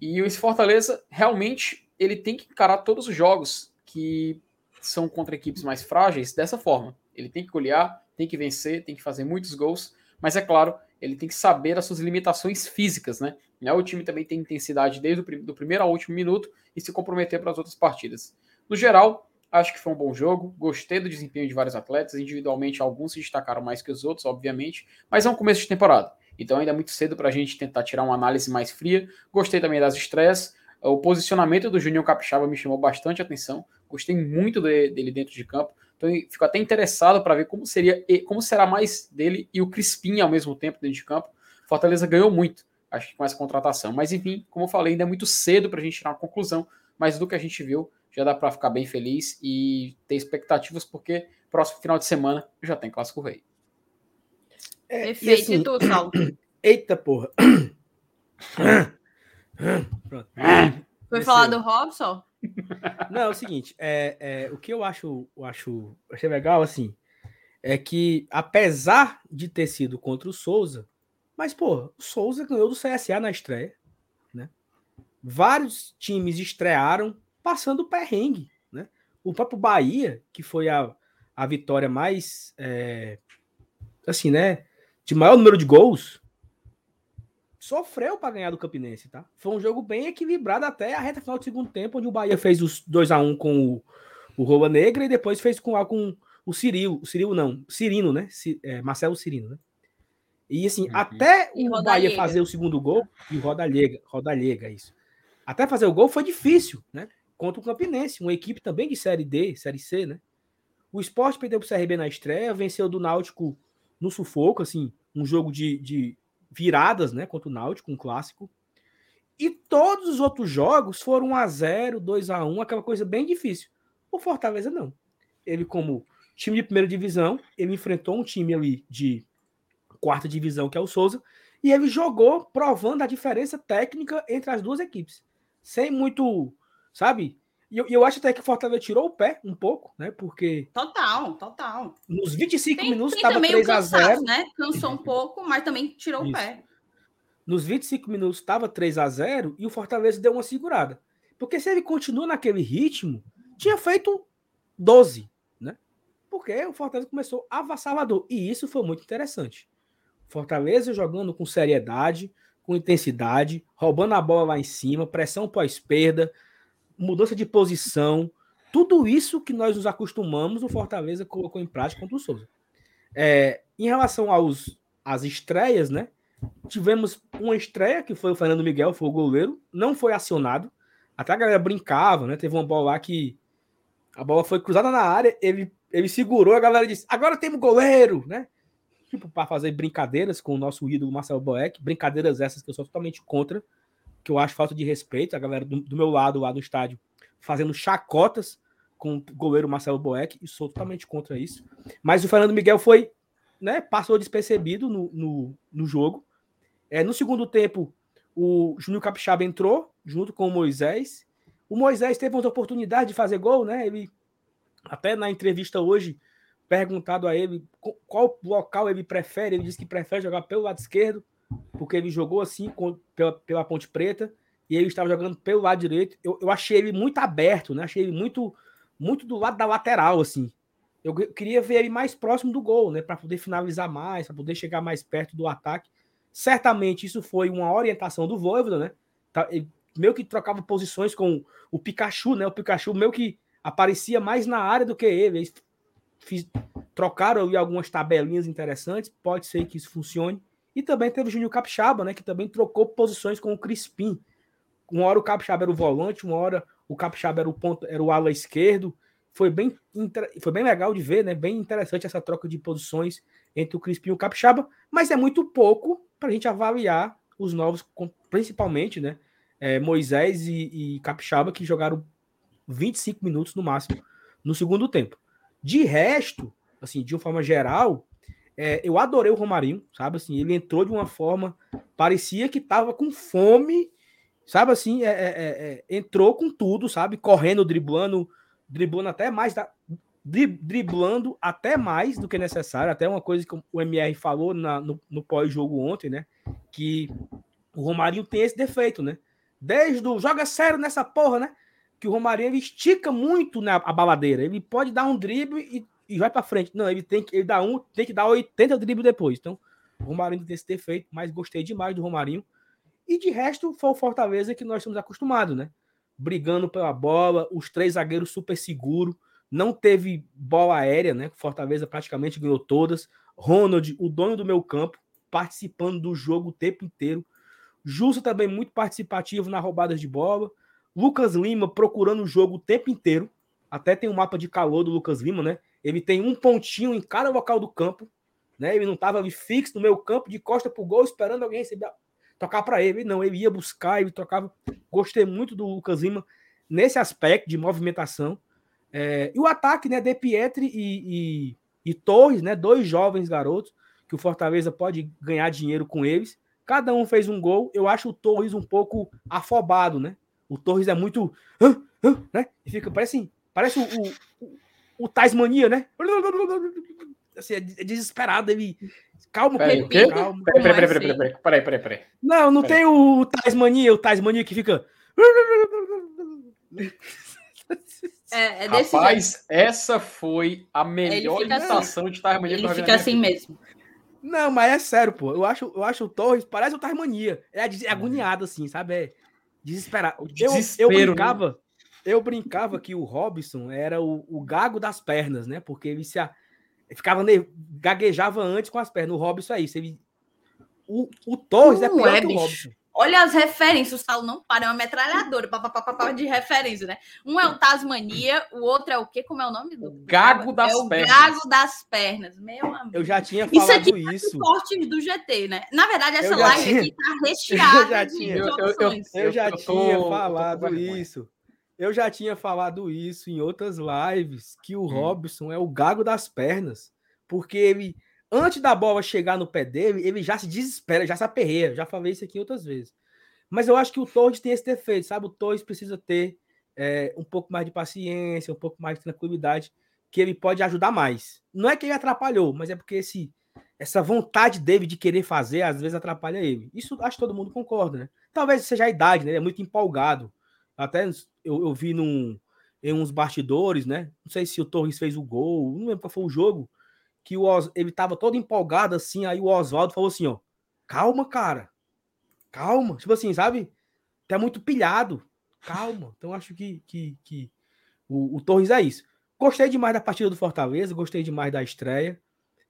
E esse Fortaleza, realmente, ele tem que encarar todos os jogos que são contra equipes mais frágeis dessa forma. Ele tem que golear, tem que vencer, tem que fazer muitos gols, mas é claro, ele tem que saber as suas limitações físicas, né? O time também tem intensidade desde o do primeiro ao último minuto e se comprometer para as outras partidas. No geral, acho que foi um bom jogo, gostei do desempenho de vários atletas, individualmente alguns se destacaram mais que os outros, obviamente, mas é um começo de temporada, então ainda é muito cedo para a gente tentar tirar uma análise mais fria. Gostei também das estreias, o posicionamento do Júnior Capixaba me chamou bastante atenção, gostei muito dele dentro de campo, então fico até interessado para ver como seria como será mais dele e o Crispim ao mesmo tempo dentro de campo. Fortaleza ganhou muito, acho que com essa contratação. Mas enfim, como eu falei, ainda é muito cedo para a gente tirar uma conclusão, mas do que a gente viu, já dá para ficar bem feliz e ter expectativas, porque próximo final de semana já tem Clássico Rei.
É, Perfeito, e, assim, e tu, Saulo?
Eita porra.
Pronto. Foi falar do Robson?
Não, é o seguinte, é, é, o que eu acho, eu acho achei legal, assim, é que apesar de ter sido contra o Souza, mas, pô, o Souza ganhou do CSA na estreia, né? Vários times estrearam passando perrengue, né? O próprio Bahia, que foi a, a vitória mais, é, assim, né, de maior número de gols, sofreu para ganhar do Campinense, tá? Foi um jogo bem equilibrado até a reta final do segundo tempo, onde o Bahia fez os 2 a 1 com o, o Rola Negra e depois fez com, com o Ciril, o Ciril não, Cirino, né? C, é, Marcelo Cirino, né? E assim, uhum. até
e
o Bahia fazer o segundo gol, e roda Rodalega, isso. Até fazer o gol foi difícil, né? Contra o Campinense, uma equipe também de Série D, Série C, né? O esporte perdeu para o CRB na estreia, venceu do Náutico no sufoco, assim, um jogo de, de viradas, né? Contra o Náutico, um clássico. E todos os outros jogos foram 1 a 0 2 a 1 aquela coisa bem difícil. O Fortaleza não. Ele, como time de primeira divisão, ele enfrentou um time ali de quarta divisão, que é o Souza, e ele jogou provando a diferença técnica entre as duas equipes. Sem muito, sabe? E eu, eu acho até que o Fortaleza tirou o pé um pouco, né? Porque.
Total, total.
Nos 25 tem, minutos estava 3 a 0
né? Cansou um pouco, mas também tirou Isso. o pé.
Nos 25 minutos estava 3 a 0 e o Fortaleza deu uma segurada. Porque se ele continua naquele ritmo, tinha feito 12, né? Porque o Fortaleza começou avassalador. E isso foi muito interessante. Fortaleza jogando com seriedade, com intensidade, roubando a bola lá em cima, pressão pós-perda, mudança de posição. Tudo isso que nós nos acostumamos, o Fortaleza colocou em prática contra o Souza. É, em relação aos, às estreias, né? Tivemos uma estreia que foi o Fernando Miguel, foi o goleiro, não foi acionado. Até a galera brincava, né? Teve uma bola lá que a bola foi cruzada na área, ele, ele segurou, a galera disse: agora temos goleiro, né? Tipo, para fazer brincadeiras com o nosso ídolo Marcelo Boeck, brincadeiras essas que eu sou totalmente contra, que eu acho falta de respeito, a galera do, do meu lado lá no estádio fazendo chacotas com o goleiro Marcelo Boeck, e sou totalmente contra isso. Mas o Fernando Miguel foi, né, passou despercebido no, no, no jogo. É, no segundo tempo, o Júnior Capixaba entrou junto com o Moisés. O Moisés teve uma oportunidade de fazer gol, né? Ele até na entrevista hoje perguntado a ele qual local ele prefere, ele disse que prefere jogar pelo lado esquerdo, porque ele jogou assim com, pela, pela Ponte Preta e ele estava jogando pelo lado direito. Eu, eu achei ele muito aberto, né? Achei ele muito muito do lado da lateral assim. Eu queria ver ele mais próximo do gol, né, para poder finalizar mais, para poder chegar mais perto do ataque. Certamente isso foi uma orientação do Voivoda, né? Tá, ele meio que trocava posições com o Pikachu, né? O Pikachu meio que aparecia mais na área do que ele. Eles fiz, trocaram ali algumas tabelinhas interessantes, pode ser que isso funcione. E também teve o Júnior Capixaba, né? Que também trocou posições com o Crispim. Uma hora o Capixaba era o volante, uma hora o Capixaba era o ponto, era o ala esquerdo. Foi bem, foi bem legal de ver, né? Bem interessante essa troca de posições entre o Crispim e o Capixaba, mas é muito pouco para a gente avaliar os novos, principalmente, né? É, Moisés e, e Capixaba, que jogaram 25 minutos no máximo no segundo tempo. De resto, assim, de uma forma geral, é, eu adorei o Romarinho, sabe? Assim, ele entrou de uma forma, parecia que tava com fome, sabe? Assim, é, é, é, é entrou com tudo, sabe? Correndo, driblando, driblando até mais da, driblando até mais do que necessário, até uma coisa que o MR falou na, no, no pós-jogo ontem, né? Que o Romarinho tem esse defeito, né? Desde o joga sério nessa porra, né? Que o Romarinho ele estica muito na a baladeira. Ele pode dar um drible e, e vai para frente. Não, ele tem que ele dá um, tem que dar 80 dribles depois. Então, o Romarinho tem esse defeito, mas gostei demais do Romarinho. E de resto, foi o Fortaleza que nós estamos acostumados, né? Brigando pela bola, os três zagueiros super seguros não teve bola aérea, né? Fortaleza praticamente ganhou todas. Ronald, o dono do meu campo, participando do jogo o tempo inteiro. Justo também muito participativo na roubadas de bola. Lucas Lima procurando o jogo o tempo inteiro. Até tem um mapa de calor do Lucas Lima, né? Ele tem um pontinho em cada local do campo, né? Ele não estava ali fixo no meu campo, de costa pro gol, esperando alguém receber, tocar para ele. Não, ele ia buscar, ele trocava. Gostei muito do Lucas Lima nesse aspecto de movimentação. É, e o ataque, né, De Pietri e, e, e, Torres, né, dois jovens garotos, que o Fortaleza pode ganhar dinheiro com eles. Cada um fez um gol. Eu acho o Torres um pouco afobado, né? O Torres é muito. né? E fica, parece, parece o, o, o Tasmania, né? Assim, é, é desesperado, ele. Calma,
peraí,
peraí,
calma. Peraí, peraí, peraí, peraí, peraí, peraí, peraí.
Não, não peraí. tem o Tasmania, o Tasmania que fica.
É, é
Rapaz, jeito. essa foi a melhor imitação assim. de Tasmania
Ele fica assim mesmo.
Não, mas é sério, pô. Eu acho, eu acho o Torres, parece o Tasmania. É, é agoniado, assim, sabe? É desesperado. Eu, eu né? brincava, né? Eu brincava que o Robson era o, o gago das pernas, né? Porque ele se a, ficava gaguejava antes com as pernas. O Robson é isso. Ele o, o Torres é pior é, que o Robson.
Olha as referências, o Saulo não para, é uma metralhadora pá, pá, pá, de referência, né? Um é o Tasmania, o outro é o quê? Como é o nome do?
Gago das é pernas.
O Gago das pernas, meu amigo.
Eu já tinha falado isso. Aqui é
isso. cortes do GT, né? Na verdade, essa live tinha... aqui tá recheada eu já tinha, de, opções.
Eu, eu, eu já tinha tô, falado isso. Eu já tinha falado isso em outras lives, que o hum. Robson é o Gago das pernas, porque ele antes da bola chegar no pé dele, ele já se desespera, já se aperreia. Já falei isso aqui outras vezes. Mas eu acho que o Torres tem esse defeito, sabe? O Torres precisa ter é, um pouco mais de paciência, um pouco mais de tranquilidade, que ele pode ajudar mais. Não é que ele atrapalhou, mas é porque esse, essa vontade dele de querer fazer, às vezes atrapalha ele. Isso acho que todo mundo concorda, né? Talvez seja a idade, né? Ele é muito empolgado. Até eu, eu vi num, em uns bastidores, né? Não sei se o Torres fez o gol, não lembro qual foi o jogo que o Os... ele tava todo empolgado assim, aí o Oswaldo falou assim, ó, calma, cara, calma, tipo assim, sabe? Tá muito pilhado, calma. Então acho que, que, que o, o Torres é isso. Gostei demais da partida do Fortaleza, gostei demais da estreia.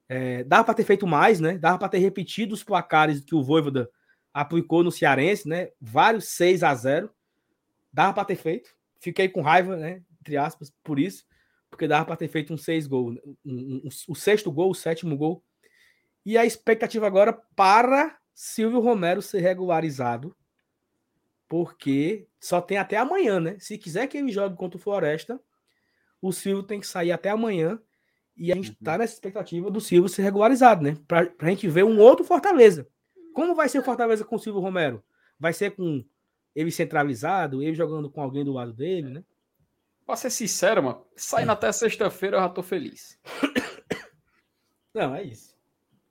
É, dava para ter feito mais, né? Dava para ter repetido os placares que o Voivoda aplicou no Cearense, né? Vários 6 a 0 Dava para ter feito. Fiquei com raiva, né? Entre aspas, por isso porque dava para ter feito um seis gol, um, um, um, o sexto gol, o sétimo gol. E a expectativa agora para Silvio Romero ser regularizado, porque só tem até amanhã, né? Se quiser que ele jogue contra o Floresta, o Silvio tem que sair até amanhã. E a gente está uhum. nessa expectativa do Silvio ser regularizado, né? Para a gente ver um outro Fortaleza. Como vai ser o Fortaleza com o Silvio Romero? Vai ser com ele centralizado, ele jogando com alguém do lado dele, né?
Pra ser sincero, mano, saindo hum. até sexta-feira eu já tô feliz.
Não, é isso.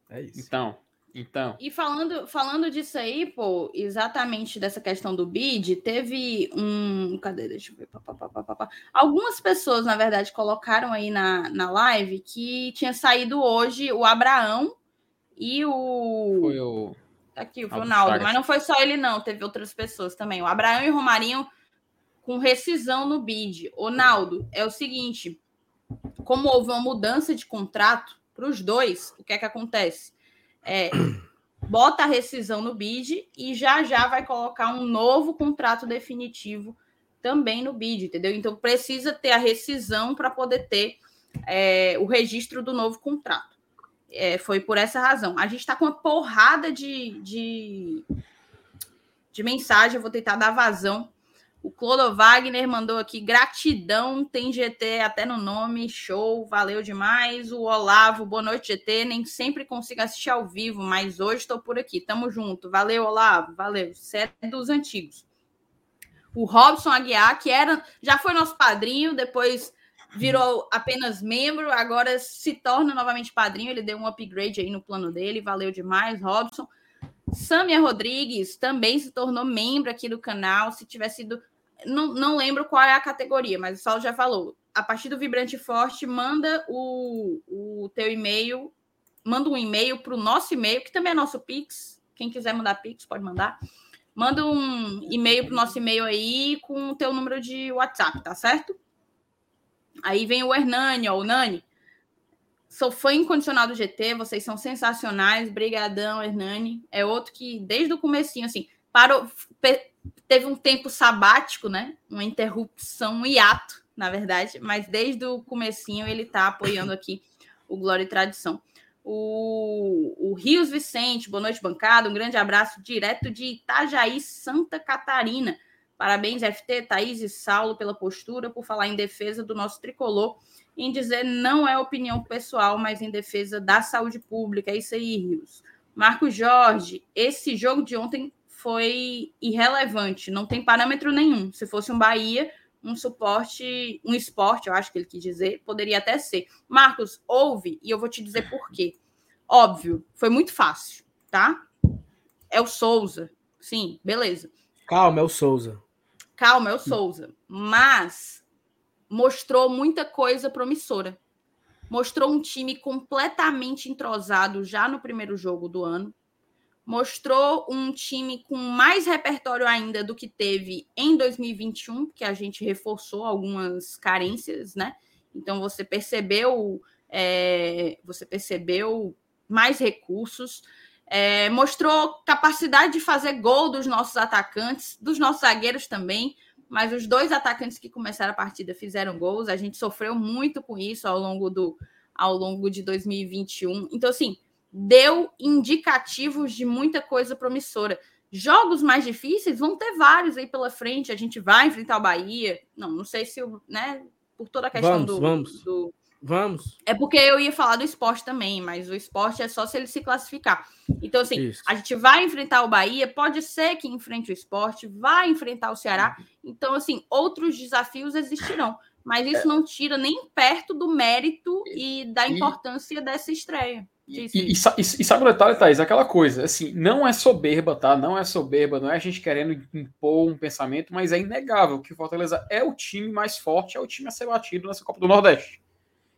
É isso.
Então, então.
E falando, falando disso aí, pô, exatamente dessa questão do bid, teve um. Cadê? Deixa eu ver. Pá, pá, pá, Algumas pessoas, na verdade, colocaram aí na, na live que tinha saído hoje o Abraão e o.
Foi o.
Aqui, o Ronaldo. Mas não foi só ele, não. Teve outras pessoas também. O Abraão e o Romarinho com rescisão no bid. Naldo, é o seguinte: como houve uma mudança de contrato para os dois, o que é que acontece? É, bota a rescisão no bid e já já vai colocar um novo contrato definitivo também no bid, entendeu? Então precisa ter a rescisão para poder ter é, o registro do novo contrato. É, foi por essa razão. A gente está com uma porrada de, de, de mensagem, eu vou tentar dar vazão o Clodo Wagner mandou aqui gratidão, tem GT até no nome, show, valeu demais. O Olavo, boa noite, GT. Nem sempre consigo assistir ao vivo, mas hoje estou por aqui. Tamo junto. Valeu, Olavo, valeu. Você é dos antigos. O Robson Aguiar, que era, já foi nosso padrinho, depois virou apenas membro, agora se torna novamente padrinho. Ele deu um upgrade aí no plano dele, valeu demais, Robson. Samia Rodrigues também se tornou membro aqui do canal. Se tiver sido não, não lembro qual é a categoria, mas o Saulo já falou. A partir do Vibrante Forte, manda o, o teu e-mail, manda um e-mail para o nosso e-mail, que também é nosso Pix. Quem quiser mandar Pix, pode mandar. Manda um e-mail para o nosso e-mail aí com o teu número de WhatsApp, tá certo? Aí vem o Hernani, ó, o Nani. Sou fã incondicional do GT, vocês são sensacionais. Brigadão, Hernani. É outro que, desde o comecinho, assim, parou, teve um tempo sabático, né? Uma interrupção, um hiato, na verdade, mas desde o comecinho ele está apoiando aqui o Glória e Tradição. O, o, Rios Vicente, boa noite, bancada. Um grande abraço direto de Itajaí, Santa Catarina. Parabéns, FT, Thaís e Saulo, pela postura, por falar em defesa do nosso tricolor, em dizer não é opinião pessoal, mas em defesa da saúde pública. É isso aí, Rios. Marcos Jorge, esse jogo de ontem foi irrelevante, não tem parâmetro nenhum. Se fosse um Bahia, um suporte, um esporte, eu acho que ele quis dizer, poderia até ser. Marcos, ouve e eu vou te dizer por quê. Óbvio, foi muito fácil, tá? É o Souza. Sim, beleza.
Calma, é o Souza.
Calma, é o Souza. Mas mostrou muita coisa promissora. Mostrou um time completamente entrosado já no primeiro jogo do ano mostrou um time com mais repertório ainda do que teve em 2021, que a gente reforçou algumas carências, né? Então você percebeu, é, você percebeu mais recursos. É, mostrou capacidade de fazer gol dos nossos atacantes, dos nossos zagueiros também, mas os dois atacantes que começaram a partida fizeram gols. A gente sofreu muito com isso ao longo do ao longo de 2021. Então, assim, deu indicativos de muita coisa promissora. Jogos mais difíceis vão ter vários aí pela frente. A gente vai enfrentar o Bahia. Não, não sei se, né, por toda a questão
vamos,
do,
vamos.
do,
Vamos.
É porque eu ia falar do esporte também, mas o esporte é só se ele se classificar. Então, assim, Isso. a gente vai enfrentar o Bahia, pode ser que enfrente o esporte, vai enfrentar o Ceará. Então, assim, outros desafios existirão. Mas isso é. não tira nem perto do mérito e da importância e, dessa estreia.
E, e, e, e, sabe o detalhe, Thaís? Aquela coisa, assim, não é soberba, tá? Não é soberba, não é a gente querendo impor um pensamento, mas é inegável que o Fortaleza é o time mais forte, é o time a ser batido nessa Copa do Nordeste.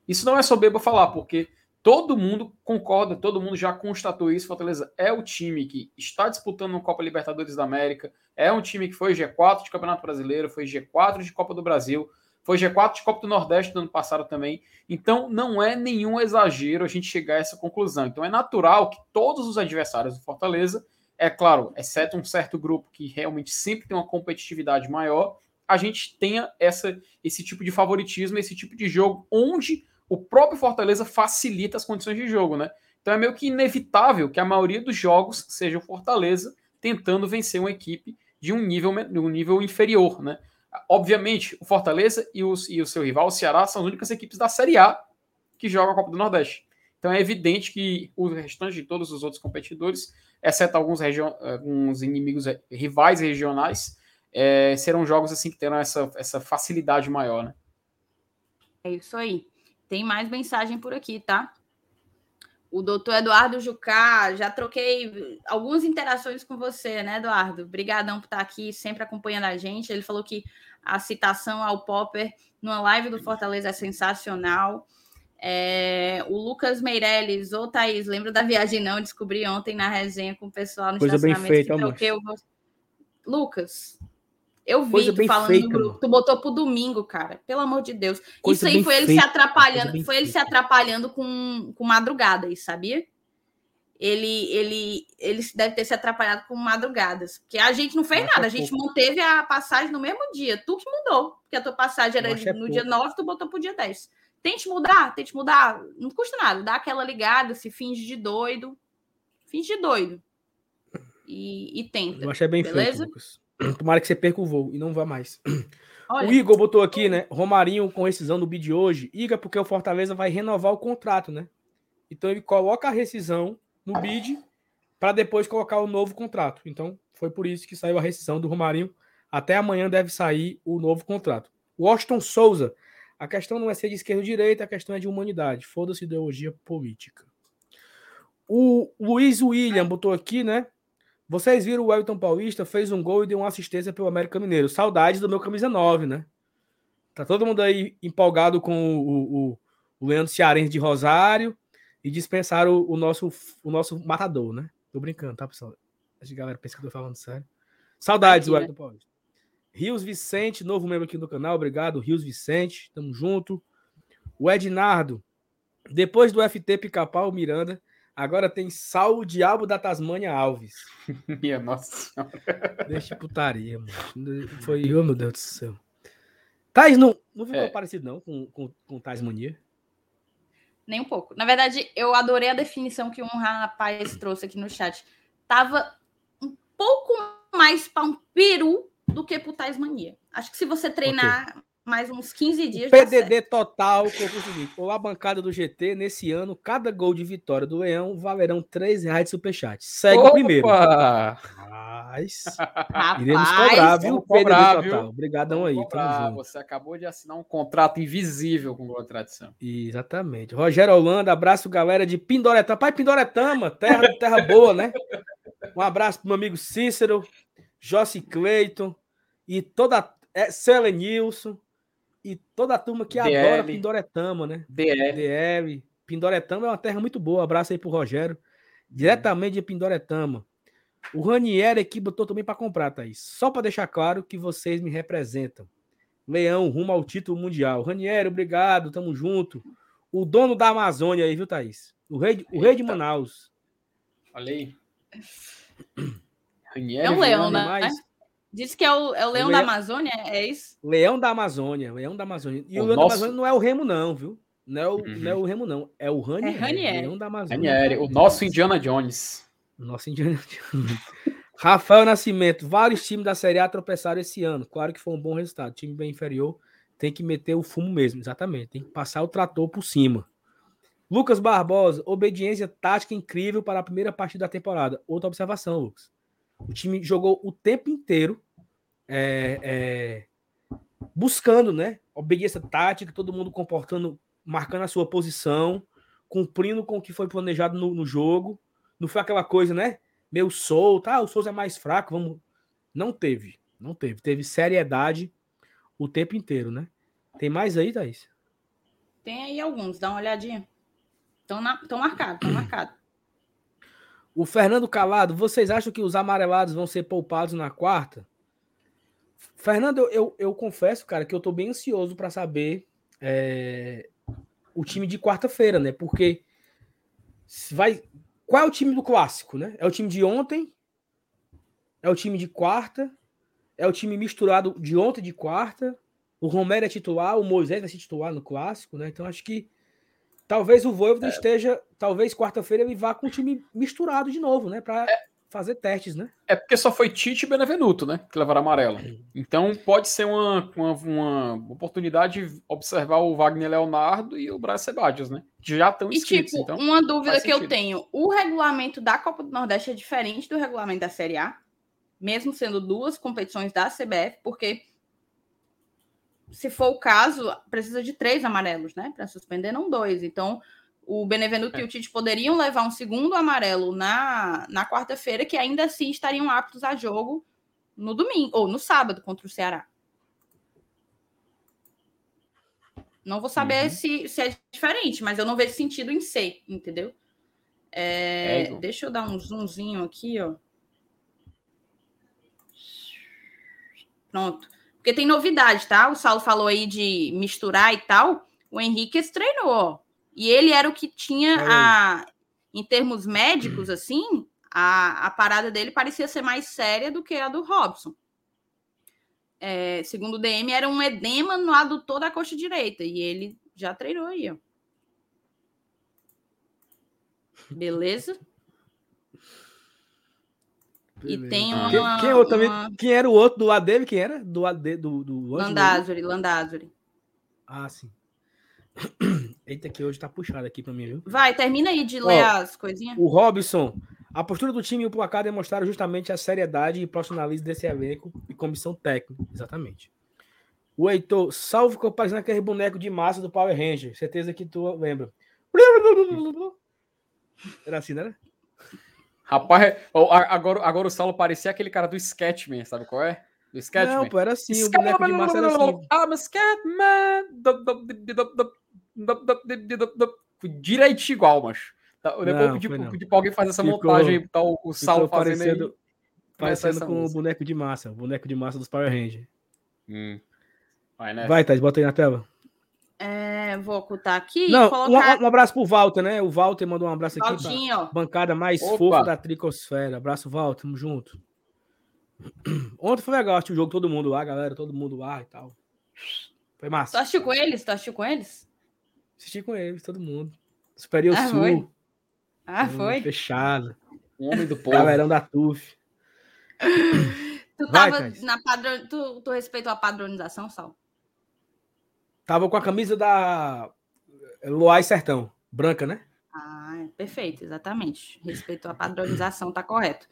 Isso não é soberba falar, porque todo mundo concorda, todo mundo já constatou isso. Fortaleza é o time que está disputando uma Copa Libertadores da América, é um time que foi G4 de Campeonato Brasileiro, foi G4 de Copa do Brasil, foi G4 de Copa do Nordeste do ano passado também. Então não é nenhum exagero a gente chegar a essa conclusão. Então é natural que todos os adversários do Fortaleza, é claro, exceto um certo grupo que realmente sempre tem uma competitividade maior, a gente tenha essa, esse tipo de favoritismo, esse tipo de jogo onde o próprio Fortaleza facilita as condições de jogo, né? Então é meio que inevitável que a maioria dos jogos seja o Fortaleza tentando vencer uma equipe de um nível, um nível inferior, né? Obviamente, o Fortaleza e, os, e o seu rival, o Ceará, são as únicas equipes da Série A que jogam a Copa do Nordeste. Então é evidente que o restante de todos os outros competidores, exceto alguns, alguns inimigos rivais regionais, é, serão jogos assim que terão essa, essa facilidade maior, né?
É isso aí. Tem mais mensagem por aqui, tá? O doutor Eduardo Jucá, já troquei algumas interações com você, né, Eduardo? Obrigadão por estar aqui, sempre acompanhando a gente. Ele falou que a citação ao Popper numa live do Fortaleza é sensacional. É, o Lucas Meirelles, ô Thaís, lembra da viagem não? Descobri ontem na resenha com o pessoal no
Coisa bem feita,
que Lucas, eu vi tu falando feita, no grupo, tu botou pro domingo, cara. Pelo amor de Deus. Coisa isso aí foi ele feita, se atrapalhando, foi ele se atrapalhando com, com madrugadas, sabia? Ele, ele, ele deve ter se atrapalhado com madrugadas. Porque a gente não fez nada, a é gente pouco. manteve a passagem no mesmo dia. Tu que mudou. Porque a tua passagem era é no dia 9, tu botou pro dia 10. Tente mudar, tente mudar. Não custa nada. Dá aquela ligada, se finge de doido. Finge de doido. E, e tenta.
Eu achei bem beleza? feito, Lucas. Tomara que você perca o voo e não vá mais. Olha. O Igor botou aqui, né? Romarinho com rescisão do bid hoje. Iga, porque o Fortaleza vai renovar o contrato, né? Então ele coloca a rescisão no bid para depois colocar o novo contrato. Então foi por isso que saiu a rescisão do Romarinho. Até amanhã deve sair o novo contrato. Washington Souza. A questão não é ser de esquerda ou direita, a questão é de humanidade. Foda-se ideologia política. O Luiz William botou aqui, né? Vocês viram o Elton Paulista fez um gol e deu uma assistência pelo América Mineiro. Saudades do meu camisa 9, né? Tá todo mundo aí empolgado com o, o, o Leandro Cearense de Rosário e dispensaram o, o, nosso, o nosso matador, né? Tô brincando, tá, pessoal? A galera pensa que eu tô falando sério. Saudades do Elton Paulista. Rios Vicente, novo membro aqui do canal, obrigado. Rios Vicente, tamo junto. O Ednardo, depois do FT Pica-Pau Miranda, Agora tem Sal o Diabo da Tasmânia Alves.
Minha nossa senhora.
Deixa putaria, mano. Foi, oh, meu Deus do céu. Tais não, não ficou é. parecido, não, com, com, com Tasmania?
Nem um pouco. Na verdade, eu adorei a definição que um rapaz trouxe aqui no chat. Tava um pouco mais para um peru do que pro Tasmania. Acho que se você treinar okay mais uns 15 dias.
O PDD total, que é o seguinte: a bancada do GT, nesse ano, cada gol de vitória do Leão valerão 3 reais de superchat. Segue Opa! o primeiro. Mas iremos cobrar, viu? Cobrar, PDD total. Obrigadão aí.
Você acabou de assinar um contrato invisível com o Tradição.
Exatamente. Rogério Holanda, abraço, galera de Pindoretama. Pai Pindoretama, terra, terra boa, né? Um abraço pro meu amigo Cícero, Jossi Cleiton e toda. É, Nilson e toda a turma que DL. adora Pindoretama, né?
DL.
DL. Pindoretama é uma terra muito boa. Abraço aí pro Rogério. Diretamente de Pindoretama. O Ranieri aqui botou também para comprar, Thaís. Só para deixar claro que vocês me representam. Leão, rumo ao título mundial. Ranieri, obrigado, tamo junto. O dono da Amazônia aí, viu, Thaís? O rei, o rei de Manaus.
Olha aí.
Ranieri, é um leão, né? Diz que é o, é o leão, o leão, da Amazônia, é isso?
Leão da Amazônia, leão da Amazônia. E o, o leão nosso... da Amazônia não é o Remo, não, viu? Não é o, uhum. não é o Remo, não. É o Ranieri. É Ranieri. Leão da Amazônia.
Ranieri, o nosso Indiana Jones.
Nosso Indiana Jones. Rafael Nascimento, vários times da Série A tropeçaram esse ano. Claro que foi um bom resultado. Time bem inferior tem que meter o fumo mesmo, exatamente. Tem que passar o trator por cima. Lucas Barbosa, obediência tática incrível para a primeira partida da temporada. Outra observação, Lucas. O time jogou o tempo inteiro é, é, buscando, né? Obediência tática, todo mundo comportando, marcando a sua posição, cumprindo com o que foi planejado no, no jogo. Não foi aquela coisa, né? Meio solto, ah, o Souza é mais fraco, vamos. Não teve, não teve. Teve seriedade o tempo inteiro, né? Tem mais aí, Thaís?
Tem aí alguns, dá uma olhadinha. Estão marcados, estão marcados.
O Fernando Calado, vocês acham que os amarelados vão ser poupados na quarta? Fernando, eu, eu, eu confesso, cara, que eu tô bem ansioso para saber é, o time de quarta-feira, né? Porque vai. Qual é o time do clássico, né? É o time de ontem? É o time de quarta? É o time misturado de ontem de quarta? O Romero é titular, o Moisés vai ser titular no clássico, né? Então acho que talvez o Voivoda é. esteja, talvez quarta-feira ele vá com o time misturado de novo, né? Para é. fazer testes, né?
É porque só foi Tite e Benevenuto, né? Que levaram amarelo. Então pode ser uma, uma, uma oportunidade de observar o Wagner Leonardo e o Braz Sebadios, né? Já estão inscritos.
E tipo,
então,
uma dúvida que eu tenho: o regulamento da Copa do Nordeste é diferente do regulamento da Série A, mesmo sendo duas competições da CBF, porque se for o caso, precisa de três amarelos, né? Para suspender, não dois. Então, o Benevenuto é. e o Tite poderiam levar um segundo amarelo na, na quarta-feira, que ainda assim estariam aptos a jogo no domingo, ou no sábado contra o Ceará. Não vou saber uhum. se, se é diferente, mas eu não vejo sentido em ser, entendeu? É, é, deixa eu dar um zoomzinho aqui, ó. Pronto. Porque tem novidade, tá? O Saulo falou aí de misturar e tal. O Henrique treinou. E ele era o que tinha a. Em termos médicos, assim, a, a parada dele parecia ser mais séria do que a do Robson. É, segundo o DM, era um edema no adutor da coxa direita. E ele já treinou aí, ó. Beleza? E tem uma.
Quem, quem, é também, uma... quem era o outro do lado dele? Quem era? Do lado dele, do, do
Landázuri, Landázuri.
Ah, sim. Eita, que hoje tá puxado aqui pra mim, viu?
Vai, termina aí de ler Ó, as coisinhas.
O Robson. A postura do time e o placar demonstraram justamente a seriedade e profissionalismo desse elenco e comissão técnica. Exatamente. O Heitor, salve ficou parecendo aquele boneco de massa do Power Ranger. Certeza que tu lembra. Era assim, né?
Rapaz, agora, agora o Saulo parecia aquele cara do Sketchman, sabe qual é? Do
Sketchman. Não, pô, era assim, o boneco de massa era assim. I'm a Sketchman.
Direitinho igual, mas. Depois não, pedi, pedi pra alguém fazer essa ficou, montagem, tá o, o Saulo fazendo
parecendo, aí. Parecendo com o boneco de massa, o boneco de massa dos Power Rangers.
Hum.
Vai, né? Vai, Thais, bota aí na tela.
É, vou ocultar aqui.
Não, colocar... um, um, abraço pro Walter, né? O Walter mandou um abraço aqui. Bancada mais Opa. fofa da Tricosfera. Abraço, Walter. Tamo junto. Ontem foi legal, assistir o jogo, todo mundo lá, galera, todo mundo lá e tal. Foi massa.
Tu assistiu com eles? Tu assistiu com eles?
Assisti com eles, todo mundo. Superior ah, Sul.
Foi? Ah, foi?
Fechado.
Homem do povo.
Galerão da TUF.
tu, Vai, tava na padron... tu, tu respeitou a padronização, Sal?
Tava com a camisa da Loai Sertão, branca, né?
Ah, perfeito, exatamente. Respeitou a padronização, tá correto.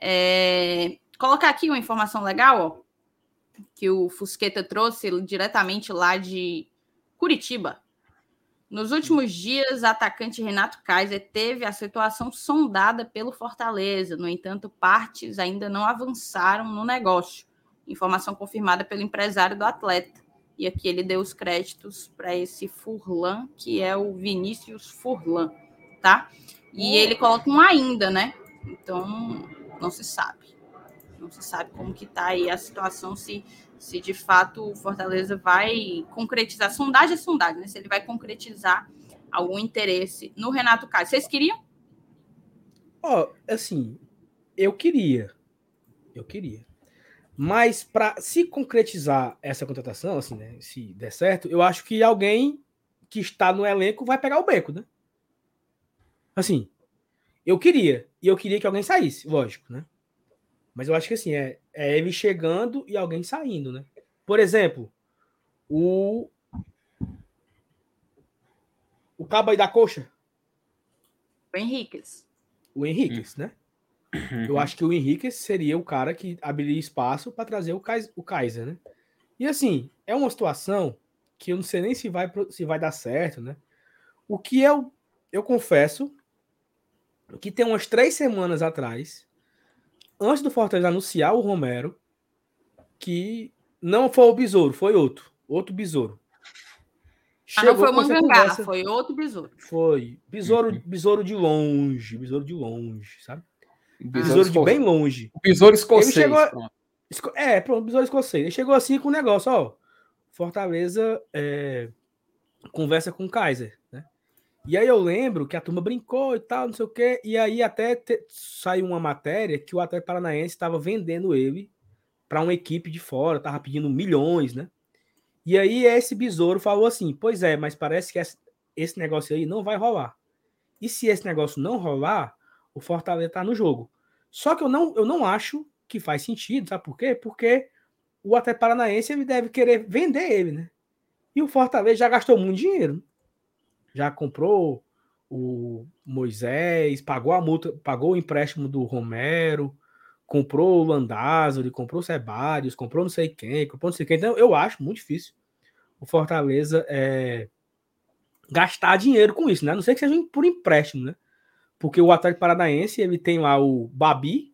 É... Colocar aqui uma informação legal, ó, que o Fusqueta trouxe diretamente lá de Curitiba. Nos últimos dias, atacante Renato Kaiser teve a situação sondada pelo Fortaleza. No entanto, partes ainda não avançaram no negócio. Informação confirmada pelo empresário do atleta. E aqui ele deu os créditos para esse Furlan, que é o Vinícius Furlan, tá? E ele coloca um ainda, né? Então, não se sabe. Não se sabe como que tá aí a situação, se, se de fato o Fortaleza vai concretizar. Sondagem é sondagem, né? Se ele vai concretizar algum interesse no Renato Castro. Vocês queriam?
Ó, oh, assim, eu queria. Eu queria. Mas para se concretizar essa contratação, assim, né, se der certo, eu acho que alguém que está no elenco vai pegar o beco, né? Assim, eu queria. E eu queria que alguém saísse, lógico, né? Mas eu acho que assim, é, é ele chegando e alguém saindo, né? Por exemplo, o. O cabo aí da coxa.
O Henriquez.
O Henriquez, né? Eu acho que o Henrique seria o cara que abriria espaço para trazer o Kaiser, o Kaiser, né? E assim, é uma situação que eu não sei nem se vai, se vai dar certo, né? O que eu, eu confesso que tem umas três semanas atrás, antes do Fortaleza anunciar o Romero, que não foi o Besouro, foi outro, outro Besouro.
Ah, não foi o Mangangá, foi outro Besouro.
Foi. Besouro, uhum. besouro de longe, Besouro de longe, sabe? Besouro, de bem longe.
O besouro escocês. Ele chegou,
pronto. É, pronto, besouro escocês. Ele chegou assim com o negócio, ó. Fortaleza é, conversa com o Kaiser, né? E aí eu lembro que a turma brincou e tal, não sei o quê. E aí até te, saiu uma matéria que o Atlético Paranaense estava vendendo ele para uma equipe de fora, tava pedindo milhões, né? E aí esse besouro falou assim: Pois é, mas parece que esse negócio aí não vai rolar. E se esse negócio não rolar, o Fortaleza tá no jogo. Só que eu não, eu não acho que faz sentido, sabe por quê? Porque o Atlético Paranaense ele deve querer vender ele, né? E o Fortaleza já gastou muito dinheiro. Já comprou o Moisés, pagou a multa, pagou o empréstimo do Romero, comprou o Landázuri, comprou o Sebadios, comprou não sei quem, comprou não sei quem. Então eu acho muito difícil o Fortaleza é, gastar dinheiro com isso, né? A não sei que seja por empréstimo, né? Porque o Atlético Paranaense, ele tem lá o Babi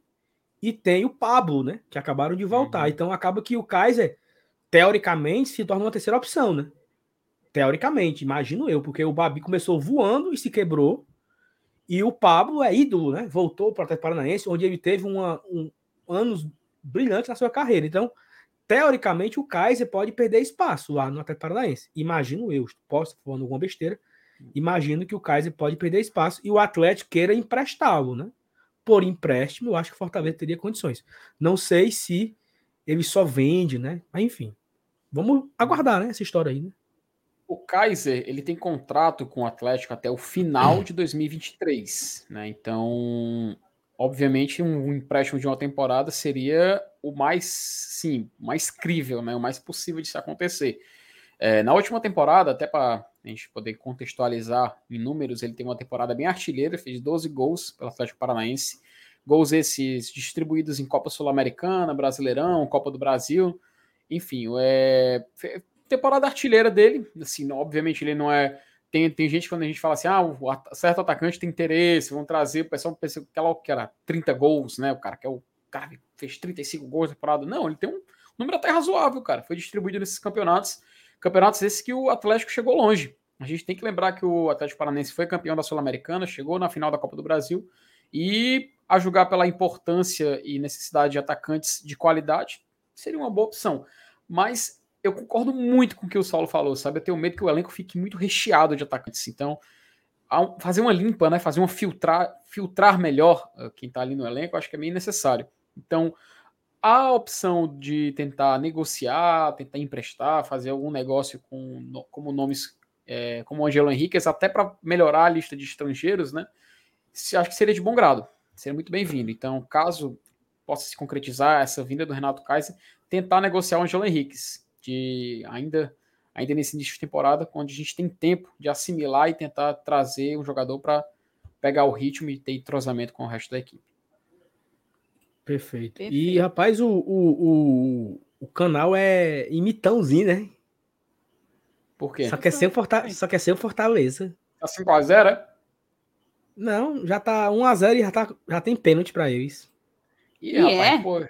e tem o Pablo, né? Que acabaram de voltar. Uhum. Então acaba que o Kaiser, teoricamente, se torna uma terceira opção, né? Teoricamente, imagino eu, porque o Babi começou voando e se quebrou. E o Pablo é ídolo, né? Voltou para o Atlético Paranaense, onde ele teve uma, um anos brilhantes na sua carreira. Então, teoricamente, o Kaiser pode perder espaço lá no Atlético Paranaense. Imagino eu, posso falando alguma besteira, imagino que o Kaiser pode perder espaço e o Atlético queira emprestá-lo, né? Por empréstimo, eu acho que o Fortaleza teria condições. Não sei se ele só vende, né? Mas enfim, vamos aguardar, né? Essa história aí, né?
O Kaiser, ele tem contrato com o Atlético até o final de 2023, né? Então, obviamente, um, empréstimo de uma temporada seria o mais, sim, mais crível, né? O mais possível de se acontecer. É, na última temporada, até para a gente poder contextualizar em números, ele tem uma temporada bem artilheira, fez 12 gols pelo Atlético Paranaense. Gols esses distribuídos em Copa Sul-Americana, Brasileirão, Copa do Brasil. Enfim, é temporada artilheira dele. Assim, obviamente ele não é. Tem, tem gente quando a gente fala assim, ah, o certo atacante tem interesse, vão trazer, o pessoal pensa que ela que era 30 gols, né? O cara que é o cara fez 35 gols na temporada. Não, ele tem um número até razoável, cara. Foi distribuído nesses campeonatos. Campeonatos esses que o Atlético chegou longe. A gente tem que lembrar que o Atlético Paranense foi campeão da Sul-Americana, chegou na final da Copa do Brasil e, a julgar pela importância e necessidade de atacantes de qualidade, seria uma boa opção. Mas eu concordo muito com o que o Saulo falou, sabe? Eu tenho medo que o elenco fique muito recheado de atacantes. Então, fazer uma limpa, né? Fazer uma filtrar, filtrar melhor uh, quem está ali no elenco, acho que é meio necessário. Então, a opção de tentar negociar, tentar emprestar, fazer algum negócio com como nomes é, como Angelo Henriquez, até para melhorar a lista de estrangeiros, né? Acho que seria de bom grado, seria muito bem-vindo. Então, caso possa se concretizar essa vinda do Renato Kaiser, tentar negociar o Angelo Henriquez, de ainda ainda nesse início de temporada, onde a gente tem tempo de assimilar e tentar trazer um jogador para pegar o ritmo e ter entrosamento com o resto da equipe.
Perfeito. Perfeito. E, rapaz, o, o, o, o, canal é imitãozinho, né?
Por quê?
Só quer ser o, Forta... Só quer ser o Fortaleza.
Tá 5x0, é?
Não, já tá 1x0 e já, tá... já tem pênalti pra eles.
E, e rapaz, é? pô,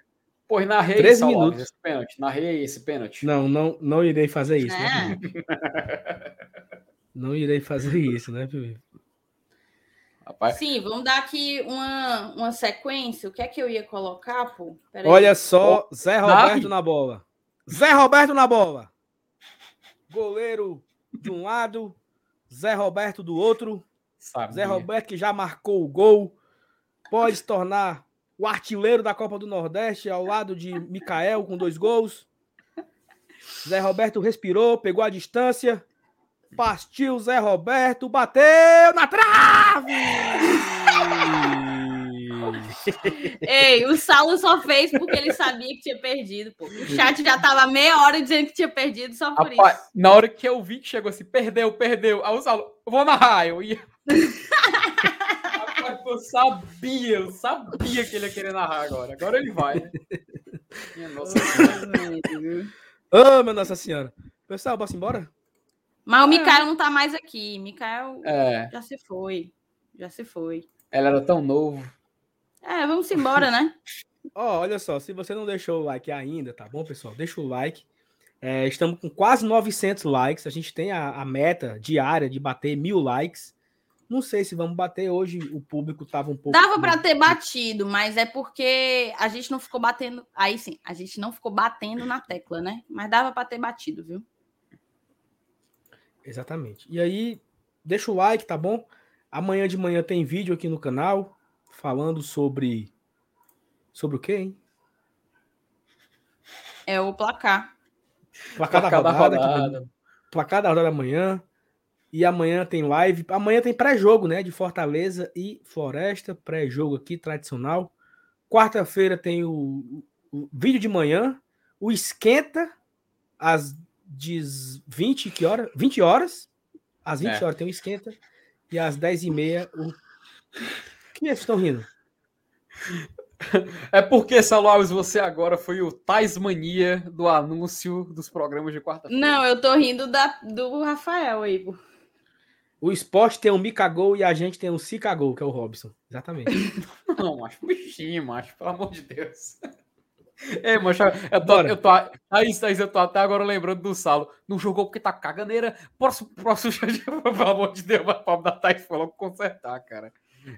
pô, narrei 13 minutos. esse pênalti. Narrei esse pênalti.
Não, não, não irei fazer isso. Né? É. Né? não irei fazer isso, né, Felipe?
Rapaz. Sim, vamos dar aqui uma, uma sequência. O que é que eu ia colocar, pô?
Pera Olha aí. só, Zé Roberto na bola. Zé Roberto na bola. Goleiro de um lado, Zé Roberto do outro. Sabia. Zé Roberto que já marcou o gol. Pode se tornar o artilheiro da Copa do Nordeste, ao lado de Mikael, com dois gols. Zé Roberto respirou, pegou a distância. Partiu Zé Roberto, bateu na trave!
Ei, o Saulo só fez porque ele sabia que tinha perdido, pô. O chat já tava meia hora dizendo que tinha perdido só por Rapaz, isso.
Na hora que eu vi que chegou assim, perdeu, perdeu. Aí o Saulo, eu vou narrar, eu ia. Rapaz, eu sabia, eu sabia que ele ia querer narrar agora. Agora ele vai, né? Minha nossa
senhora. Ô, oh, minha Nossa Senhora. Pessoal, posso ir embora?
Mas o Mikael não tá mais aqui. Mikael é. já se foi. Já se foi.
Ela era tão novo.
É, vamos embora, né?
Ó, oh, olha só, se você não deixou o like ainda, tá bom, pessoal? Deixa o like. É, estamos com quase 900 likes. A gente tem a, a, meta diária de bater mil likes. Não sei se vamos bater hoje. O público tava um pouco.
Dava para ter batido, mas é porque a gente não ficou batendo. Aí sim, a gente não ficou batendo na tecla, né? Mas dava para ter batido, viu?
Exatamente. E aí, deixa o like, tá bom? Amanhã de manhã tem vídeo aqui no canal falando sobre. Sobre o quê, hein?
É o placar.
Placar, placar da rodada. Da rodada. Placar da rodada amanhã. E amanhã tem live. Amanhã tem pré-jogo, né? De Fortaleza e Floresta. Pré-jogo aqui, tradicional. Quarta-feira tem o, o, vídeo de manhã. O esquenta às 20 que hora? 20 horas. Às 20 é. horas tem o esquenta. E às 10h30 o que eles estão rindo?
É porque, Saulo Alves, você agora foi o Taismania do anúncio dos programas de quarta-feira.
Não, eu tô rindo da, do Rafael aí, pô.
O esporte tem um Micagol e a gente tem um Cicagol, que é o Robson. Exatamente.
Não, macho, bichinho, macho, pelo amor de Deus. É, macho, eu tô, eu tô, aí, aí, eu tô até agora lembrando do Saulo. Não jogou porque tá caganeira. Próximo, próximo, pelo amor de Deus, a pobre da Thais falou consertar, cara.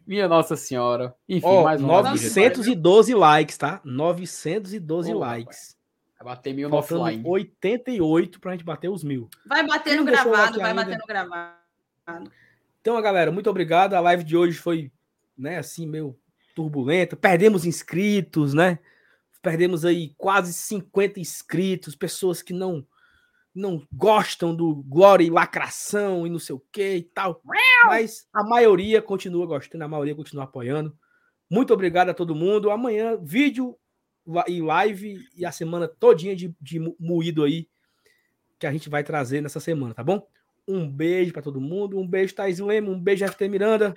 Minha Nossa Senhora.
Enfim, oh, mais um 912 likes, tá? 912 oh, likes.
Vai bater mil no offline.
88 pra gente bater os mil.
Vai bater no gravado, vai ainda? bater no gravado.
Então, galera, muito obrigado. A live de hoje foi, né, assim, meio turbulenta. Perdemos inscritos, né? Perdemos aí quase 50 inscritos, pessoas que não não gostam do glória e lacração e não sei o que e tal. Mas a maioria continua gostando, a maioria continua apoiando. Muito obrigado a todo mundo. Amanhã, vídeo e live e a semana todinha de, de moído aí que a gente vai trazer nessa semana, tá bom? Um beijo para todo mundo. Um beijo, Thais Lema. Um beijo, FT Miranda.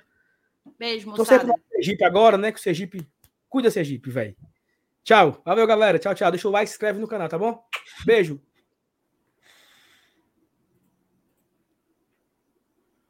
Beijo, moçada. Tô
Sergipe agora, né? Que o Sergipe... Cuida, Sergipe, velho. Tchau. Valeu, galera. Tchau, tchau. Deixa o like, se inscreve no canal, tá bom? Beijo.